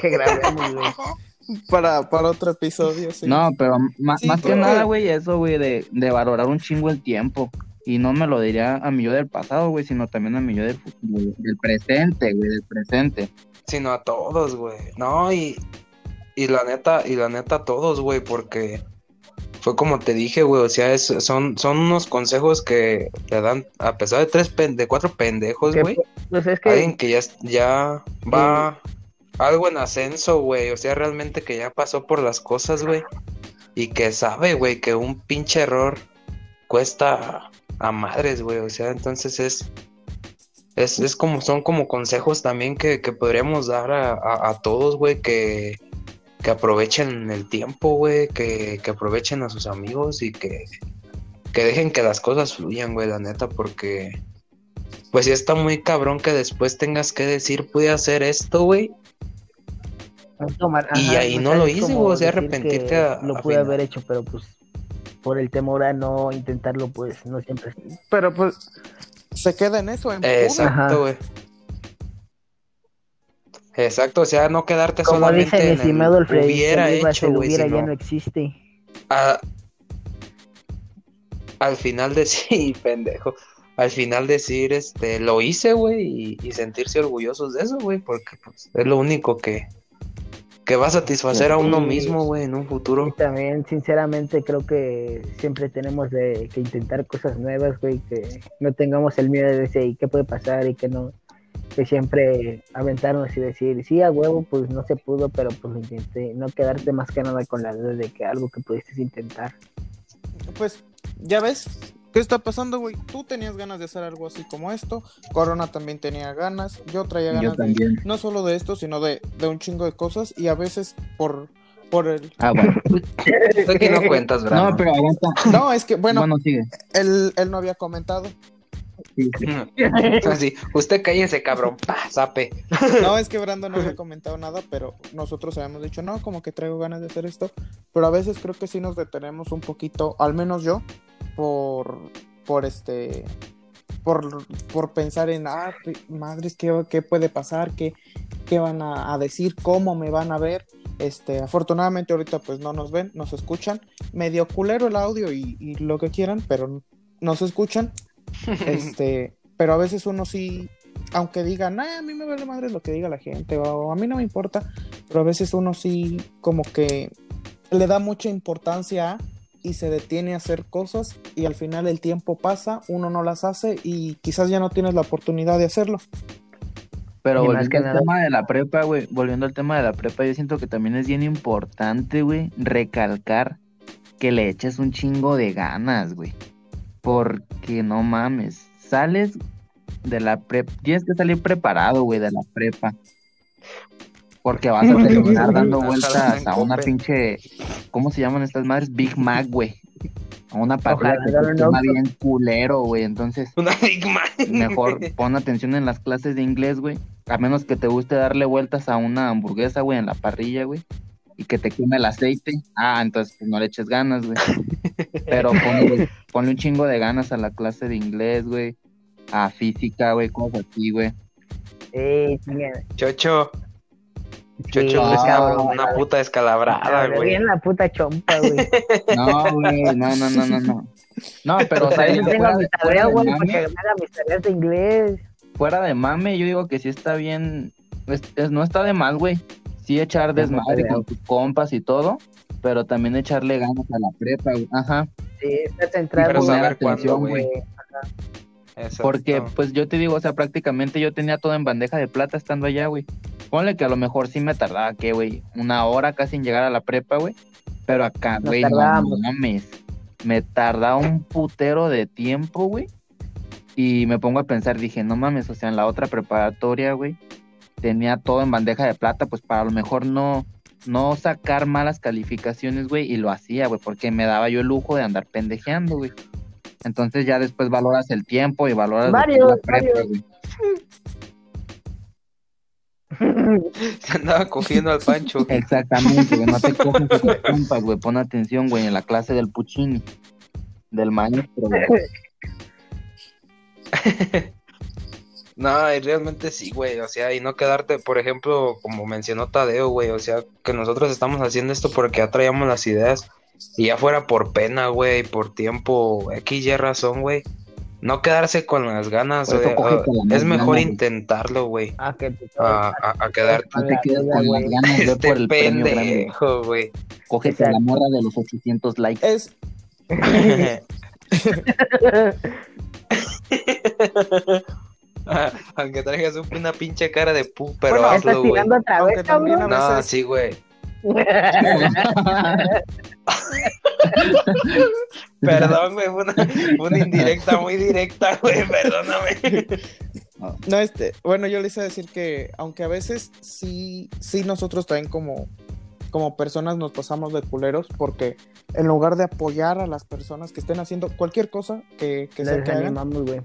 que grabemos, güey. Para, para otro episodio, sí. No, pero Sí, más que nada, güey, eso, güey, de, de valorar un chingo el tiempo. Y no me lo diría a mi yo del pasado, güey, sino también a mi yo del, del, del presente, güey, del presente. sino a todos güey no y y la neta y la neta a todos güey porque fue como te dije güey o sea es, son son unos consejos que te dan a pesar de tres pen- de cuatro pendejos güey Pues es que alguien que ya, ya va algo en ascenso, güey. O sea, realmente que ya pasó por las cosas, güey. Y que sabe, güey, que un pinche error cuesta a madres, güey. O sea, entonces es. Es, es como, son como consejos también que, que podríamos dar a, a- a todos, güey, que, que aprovechen el tiempo, güey, que, que aprovechen a sus amigos y que, que dejen que las cosas fluyan, güey, la neta, porque pues ya está muy cabrón que después tengas que decir, pude hacer esto, güey. tomar- Y ajá, ahí no lo hice, güey, o sea, arrepentirte a- Lo pude haber hecho, pero pues por el temor a no intentarlo, pues no siempre. Pero pues se queda en eso, en. Exacto, güey. Exacto, o sea, no quedarte Como solamente dice mi en el estimado Alfred, hubiera güey, hubiera ya sino no existe. a- al final decir, pendejo, al final decir, este, lo hice, güey, y, y sentirse orgullosos de eso, güey, porque pues, es lo único que, que va a satisfacer a uno mismo, güey, en un Y futuro. también, sinceramente, creo que siempre tenemos de, que intentar cosas nuevas, güey, que no tengamos el miedo de decir, "¿Y ¿qué puede pasar? Y que no, que siempre aventarnos y decir, sí, a huevo, pues no se pudo, pero pues lo intenté. No quedarte más que nada con la duda de que algo que pudiste intentar. Pues, ya ves, ¿qué está pasando, güey? Tú tenías ganas de hacer algo así como esto, Corona también tenía ganas, yo traía Yo ganas de, no solo de esto, sino de, de un chingo de cosas y a veces por, por el... Ah, bueno. Aquí no cuentas, Brandon. No, pero aguanta. No, es que, bueno, Bueno, sigue. él, él no había comentado. Sí, usted cállese, cabrón, pa, zape. No, es que Brandon no había comentado nada, pero nosotros habíamos dicho, no, como que traigo ganas de hacer esto, pero a veces creo que sí nos detenemos un poquito, al menos yo, por, por este, por, por pensar en, ah, madres, ¿qué, qué puede pasar? ¿Qué, qué van a, a decir, cómo me van a ver. Este, afortunadamente ahorita pues no nos ven, nos escuchan. Medio culero el audio y, y lo que quieran, pero nos escuchan. Este, pero a veces uno sí, aunque digan, "Nah, a mí me vale madre lo que diga la gente, o a mí no me importa, pero a veces uno sí como que le da mucha importancia a y se detiene a hacer cosas y al final el tiempo pasa, uno no las hace y quizás ya no tienes la oportunidad de hacerlo. Pero Y más volviendo que al nada- tema de la prepa, güey, volviendo al tema de la prepa, yo siento que también es bien importante, güey, recalcar que le eches un chingo de ganas, güey. Porque no mames, sales de la prepa, tienes que salir preparado, güey, de la prepa. Porque vas a terminar dando vueltas a una pinche, ¿cómo se llaman estas madres? Big Mac, güey. A una parrilla Ojalá que te Oxxo. bien culero, güey. Entonces, Una Big Mac. mejor pon atención en las clases de inglés, güey. A menos que te guste darle vueltas a una hamburguesa, güey, en la parrilla, güey. Y que te queme el aceite. Ah, entonces pues no le eches ganas, güey. Pero ponle, ponle un chingo de ganas a la clase de inglés, güey. A física, güey, cosas así, güey. Sí. Chocho. Chocho, Sí, es una, cabrón, una puta descalabrada, güey. bien la puta chompa, güey. No, güey, no, no, no, no, no. No, pero o sea, eso tengo fuera mi tarea, güey, para mame, que me haga mis tareas de inglés. fuera de mame, yo digo que sí está bien, es- es- no está de más, güey. Sí echar desmadre con tus compas y todo, pero también echarle ganas a la prepa, güey. Ajá. Sí, está centrado, Pero saber atención, güey. Porque, pues yo te digo, o sea, prácticamente yo tenía todo en bandeja de plata estando allá, güey. Ponle que a lo mejor sí me tardaba, ¿qué, güey? Una hora casi en llegar a la prepa, güey. Pero acá, Nos güey, no mames. Me tardaba un putero de tiempo, güey. Y me pongo a pensar, dije, no mames, o sea, en la otra preparatoria, güey, tenía todo en bandeja de plata, pues para a lo mejor no, no sacar malas calificaciones, güey, y lo hacía, güey, porque me daba yo el lujo de andar pendejeando, güey. Entonces ya después valoras el tiempo y valoras es la Varios, prepa, varios. güey. Se andaba cogiendo al Pancho. Exactamente, güey, no te coges tus compas, güey, pon atención, güey, en la clase del Puccini, del maestro, güey. No, y realmente sí, güey, o sea, y no quedarte, por ejemplo, como mencionó Tadeo, güey, o sea, que nosotros estamos haciendo esto porque ya traíamos las ideas y ya fuera por pena, güey, por tiempo, X y razón, güey. No quedarse con las ganas, güey, es mejor güey. intentarlo, güey, Ah, que te a, a, a quedarte. No te quedes con las ganas de Este por el pendejo, güey. Cógete a la morra de los 800 likes. Es, Aunque traigas un- una pinche cara de pu, pero Bueno, ¿Ya estás hazlo, güey. tirando otra vez, también No, sí, güey. Perdón, güey, fue una, indirecta muy directa, güey, perdóname. No, este, bueno, yo les iba a decir que aunque a veces sí, sí nosotros también como, como personas nos pasamos de culeros porque en lugar de apoyar a las personas que estén haciendo cualquier cosa que, que Les que hagan, animamos, güey.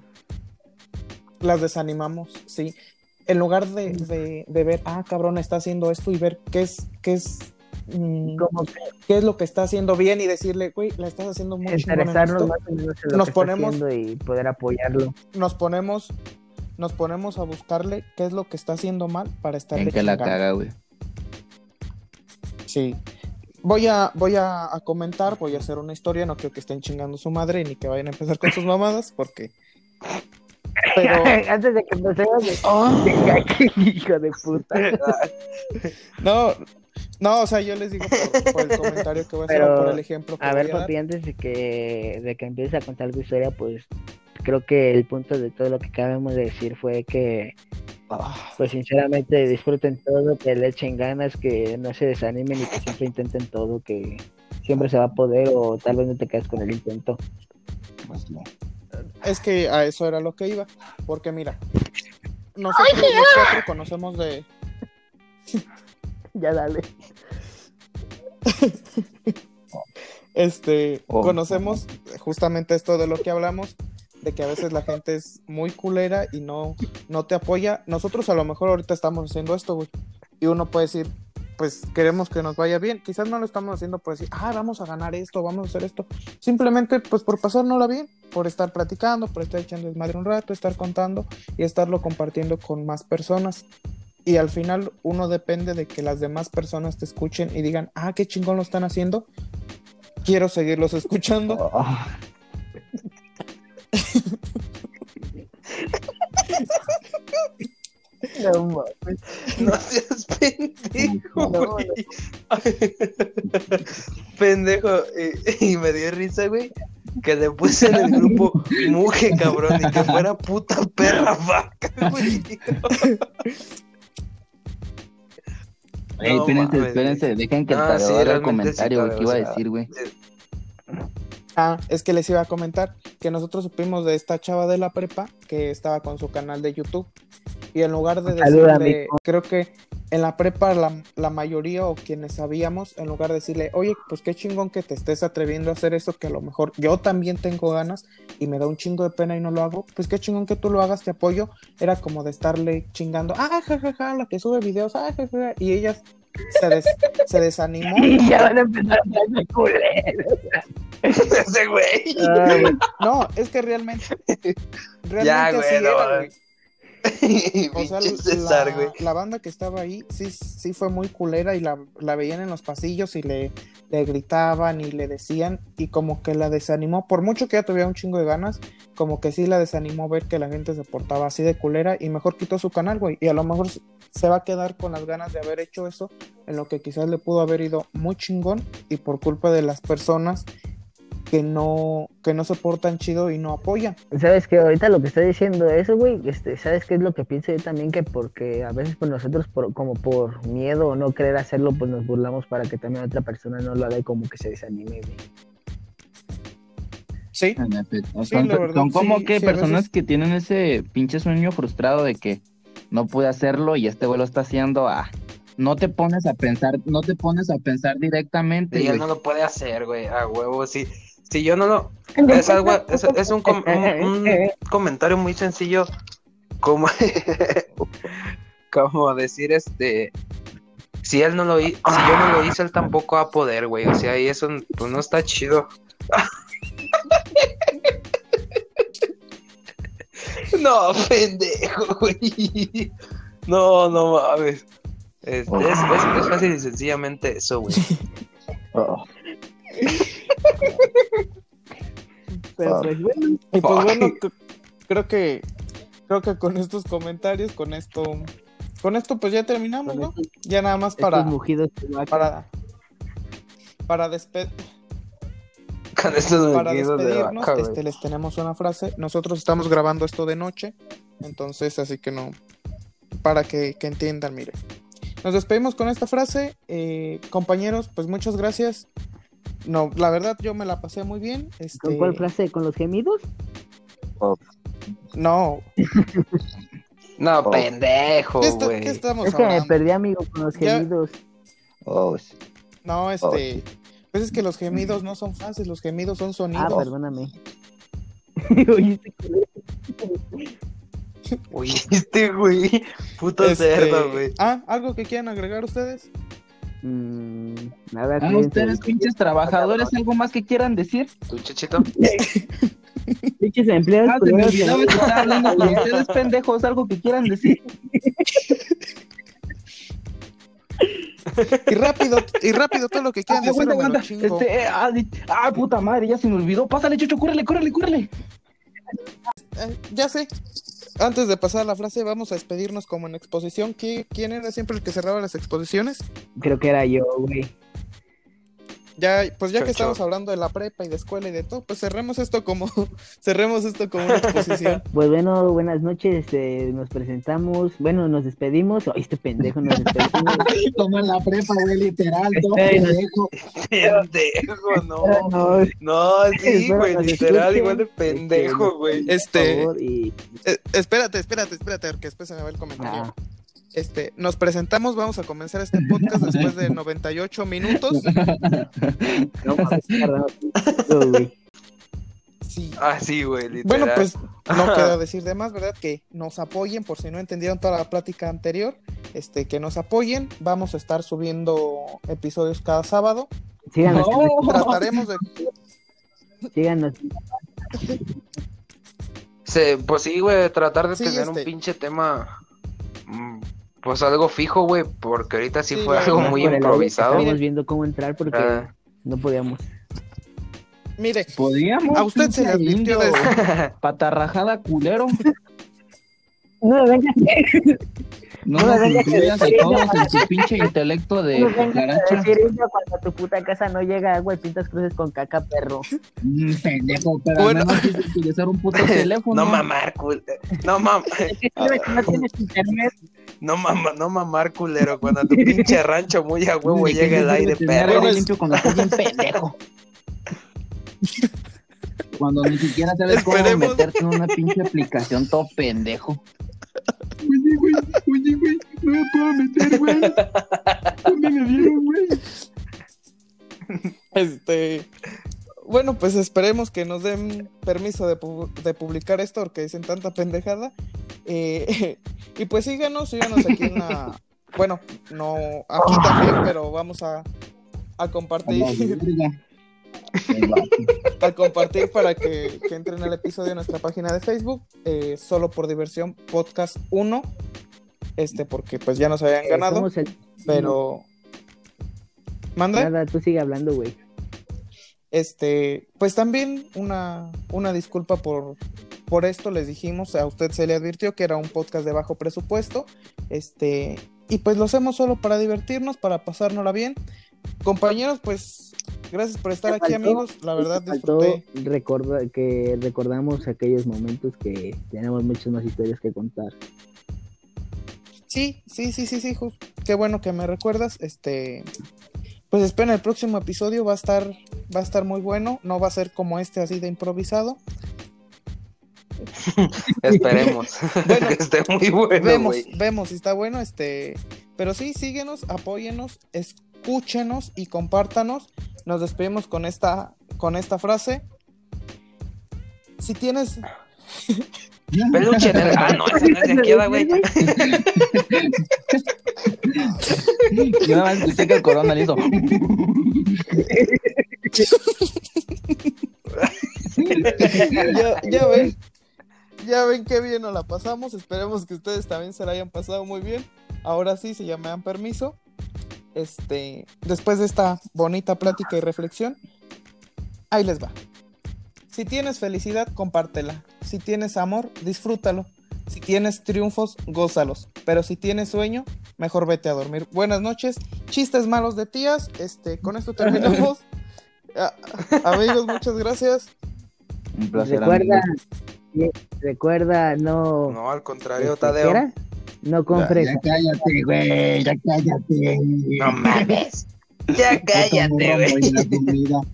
Las desanimamos, sí. En lugar de, de, de ver, ah, cabrón, está haciendo esto y ver qué es, qué es, mm, Como que qué es lo que está haciendo bien y decirle, güey, la estás haciendo muy interesarnos esto". más o menos en lo Nos que está ponemos- haciendo y poder apoyarlo. Nos ponemos, nos ponemos a buscarle qué es lo que está haciendo mal para estarle En que la caga, güey. Sí. Voy a, voy a, a comentar, voy a hacer una historia, no quiero que estén chingando su madre ni que vayan a empezar con sus mamadas, porque. Pero Antes de que empecemos, de... Oh. hijo de puta. no, no, o sea, yo les digo por, por el comentario que voy a hacer Pero, o por el ejemplo que A ver, dar. papi, antes de que, de que empieces a contar tu historia, pues creo que el punto de todo lo que acabamos de decir fue que, pues sinceramente, disfruten todo, que le echen ganas, que no se desanimen y que siempre intenten todo, que siempre se va a poder o tal vez no te quedes con el intento. Pues no. Es que a eso era lo que iba, porque mira, nosotros los cuatro conocemos de, Ya dale. este, Oh. conocemos justamente esto de lo que hablamos, de que a veces la gente es muy culera y no, no te apoya. Nosotros a lo mejor ahorita estamos haciendo esto, güey, y uno puede decir, pues queremos que nos vaya bien. Quizás no lo estamos haciendo por decir, ah, vamos a ganar esto, vamos a hacer esto. Simplemente, pues por pasárnosla bien, por estar platicando, por estar echando desmadre un rato, estar contando y estarlo compartiendo con más personas. y al final uno depende de que las demás personas te escuchen y digan, ah, qué chingón lo están haciendo, quiero seguirlos escuchando. Oh, No mames. No seas pendejo, No, pendejo. Y, y me dio risa, güey, que le puse en el grupo muje, cabrón, y que fuera puta perra vaca, güey. Ey, No espérense, mames, espérense, dejen que el Ah, Tadeo sí, haga el comentario, sí, ¿qué iba o a decir, güey? Ah, es que les iba a comentar que nosotros supimos de esta chava de la prepa que estaba con su canal de YouTube y en lugar de decirle, creo que en la prepa la, la mayoría o quienes sabíamos, en lugar de decirle, oye, pues qué chingón que te estés atreviendo a hacer eso, que a lo mejor yo también tengo ganas y me da un chingo de pena y no lo hago, pues qué chingón que tú lo hagas, te apoyo, era como de estarle chingando, ah, jajaja, la que sube videos, ah, jajaja, y ella se, des- se desanimó. Y ya van a empezar a culeros. Ese güey. Ay, No, es que realmente, realmente Ya, así güey, no, era, güey. O sea, César, la, la banda que estaba ahí sí, sí fue muy culera y la, la veían en los pasillos y le, le gritaban y le decían y como que la desanimó, por mucho que ella tuviera un chingo de ganas, como que sí la desanimó ver que la gente se portaba así de culera y mejor quitó su canal, güey, y a lo mejor se va a quedar con las ganas de haber hecho eso, en lo que quizás le pudo haber ido muy chingón y por culpa de las personas que no, que no se portan chido y no apoyan. ¿Sabes qué? Ahorita lo que está diciendo eso, güey, este, ¿sabes qué es lo que pienso yo también? Que porque a veces pues nosotros por, como por miedo o no querer hacerlo, pues nos burlamos para que también otra persona no lo haga y como que se desanime, güey. Sí, son, la verdad, son como sí, que sí, a personas veces- que tienen ese pinche sueño frustrado de que no pude hacerlo y este güey lo está haciendo. Ah, no te pones a pensar, no te pones a pensar directamente. Y él no lo puede hacer, güey, a huevo, sí. Si yo no lo... Es algo, es, es un, com- un- un comentario muy sencillo, como, como decir, este, si él no lo hizo, si yo no lo hice, él tampoco va a poder, güey, o sea, y eso, pues, no está chido. No, pendejo, güey. No, no mames. Este, es, es, es fácil y sencillamente eso, güey. Oh, Pero pues bueno, Y pues bueno, creo que creo que con estos comentarios, con esto, con esto pues ya terminamos, ¿no? Ya nada más para mugidos para para despe- Con estos para mugidos de despedirnos, vaca, este les tenemos una frase. Nosotros estamos grabando esto de noche, entonces así que no para que, que entiendan, mire. Nos despedimos con esta frase, eh, compañeros, pues muchas gracias. No, la verdad yo me la pasé muy bien. Este, ¿Con cuál frase? ¿Con los gemidos? No, No, pendejo, ¿qué, está- güey. qué estamos Es que me perdí, amigo, con los Ya- gemidos. oh, sí. No, este. Pues es que los gemidos no son frases, los gemidos son Ah, sonidos. perdóname. Oíste, Uy, este güey. Puto Este, cerdo, güey. Ah, ¿algo que quieran agregar ustedes? Mm, nada, Ah, ustedes, pinches trabajadores, ¿algo más que quieran decir? ¿Tú, chachito? Pinches empleados Ah, se me culeros, olvidaba que estaba hablando con ustedes, pendejos, algo que quieran decir. Y rápido, y rápido todo lo que quieran Ah, decir, aguanta, aguanta. Este, eh, ah, di- ah, puta madre, ya se me olvidó. Pásale, chucho, córrele, córrele, córrele. Eh, ya sé. Antes de pasar a la frase, vamos a despedirnos como en exposición. ¿Qui- ¿Quién era siempre el que cerraba las exposiciones? Creo que era yo, güey. Ya, pues ya que estamos hablando de la prepa y de escuela y de todo, pues cerremos esto como, cerremos esto como una exposición. Pues bueno, buenas noches, este, nos presentamos, bueno, nos despedimos, Ay, este pendejo nos despedimos. Como en la prepa, güey, literal, todo pendejo. Pendejo, no. No, No, sí, güey. Literal, igual de pendejo, Este, güey. por Este, favor, y eh, espérate, espérate, espérate, porque después se me va el comentario. Ah. Este, nos presentamos, vamos a comenzar este podcast después de 98 minutos. no mames. Sí. Ah, sí, güey, literal. Bueno, pues no queda decir de más, ¿verdad? Que nos apoyen, por si no entendieron toda la plática anterior, este, que nos apoyen. Vamos a estar subiendo episodios cada sábado. Síganos, Trataremos de síganos. Se- pues sí, güey, tratar de Sí, tener un este. pinche tema mm, Pues algo fijo, güey, porque ahorita sí, Sí, fue algo muy improvisado. Estábamos viendo cómo entrar porque Ah. no podíamos. Mire, Podríamos. a usted se le advirtió desde... Patarrajada culero. No me vengas No No a incluyas a todos en tu pinche intelecto de no cucaracha. indio cuando a tu puta casa no llega agua y pintas cruces con caca, perro. Mm, pendejo, pero Bueno. al menos quise utilizar un puto teléfono. No mamar, cul- no, mam no tienes internet. no, mam- no mamar, culero, cuando a tu pinche rancho muy a huevo ¿De llega el aire, perro. limpio cuando estás bien pendejo? Cuando ni siquiera sabes cómo Esperemos. meterte en una pinche aplicación todo pendejo. Oye, güey, no me puedo meter, güey. ¿Dónde me dieron, güey? Este, bueno, pues esperemos que nos den permiso de, pu- de publicar esto porque dicen tanta pendejada. Eh, y pues síganos, síganos aquí en la... Bueno, no aquí también, pero vamos a, compartir, a compartir para que, que entren al episodio en nuestra página de Facebook, eh, solo por diversión, podcast 1, este, porque pues ya nos habían ganado, Somos el- pero... ¿Manda? Nada, tú sigue hablando, güey. Este, pues también una, una disculpa por, por esto, les dijimos, a usted se le advirtió que era un podcast de bajo presupuesto, este, y pues lo hacemos solo para divertirnos, para pasárnosla bien. Compañeros, pues gracias por estar Te aquí, faltó- amigos, la verdad disfruté. recorda- que recordamos aquellos momentos que tenemos muchas más historias que contar. Sí, sí, sí, sí, sí, Jus, qué bueno que me recuerdas, este, pues esperen el próximo episodio, va a estar, va a estar muy bueno, no va a ser como este así de improvisado. Esperemos Bueno, que esté muy bueno, vemos, vemos si está bueno, este, pero sí, síguenos, apóyenos, escúchenos y compártanos. Nos despedimos con esta, con esta frase. Si tienes, Peluche de... Ah, no, esa no es de aquí, ¿verdad, güey. Yo nada más escuché que el corona le hizo. ya, ya ven, ya ven qué bien nos la pasamos. Esperemos que ustedes también se la hayan pasado muy bien. Ahora sí, si ya me dan permiso. Este, después de esta bonita plática y reflexión, ahí les va. Si tienes felicidad, compártela. Si tienes amor, disfrútalo. Si tienes triunfos, gózalos. Pero si tienes sueño, mejor vete a dormir. Buenas noches. Chistes malos de tías. Este, con esto terminamos. Ah, amigos, muchas gracias. Un placer, Recuerda, recuerda, no. No, al contrario, Tadeo. No Ya, compres. ya cállate, güey, ya cállate. No mames. Ya cállate, güey.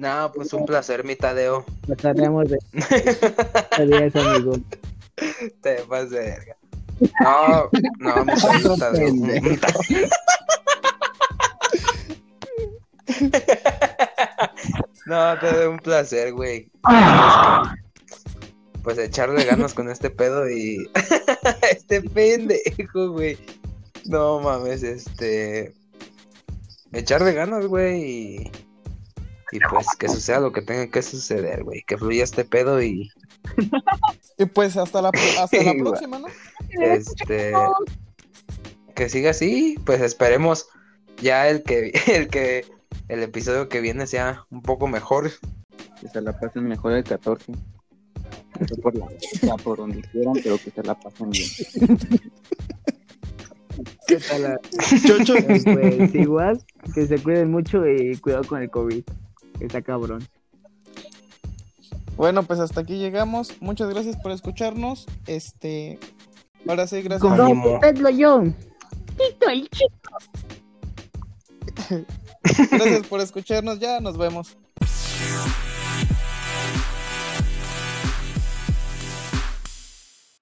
No, pues un placer, mi Tadeo. Trataremos de. Adiós, amigo. Te vas de verga. No, no, mi Otro Tadeo. No, te doy un placer, güey. Pues echarle ganas con este pedo y. este pendejo, güey. No mames, este. Echarle ganas, güey. Y... y pues que suceda lo que tenga que suceder, güey. Que fluya este pedo y. Y pues hasta la, hasta la próxima, ¿no? Este. Que siga así. Pues esperemos ya el que. El que. El episodio que viene sea un poco mejor. Que se la pasen mejor el 14. No sé por la ya por donde quieran, pero que se la pasen bien. ¿Qué tal? la- Chocho. Eh, Pues igual, que se cuiden mucho y cuidado con el COVID. Está cabrón. Bueno, pues hasta aquí llegamos. Muchas gracias por escucharnos. Este. Ahora sí, gracias. Con Ánimo. Pedro yo. Tito el chico. Gracias por escucharnos. Ya nos vemos.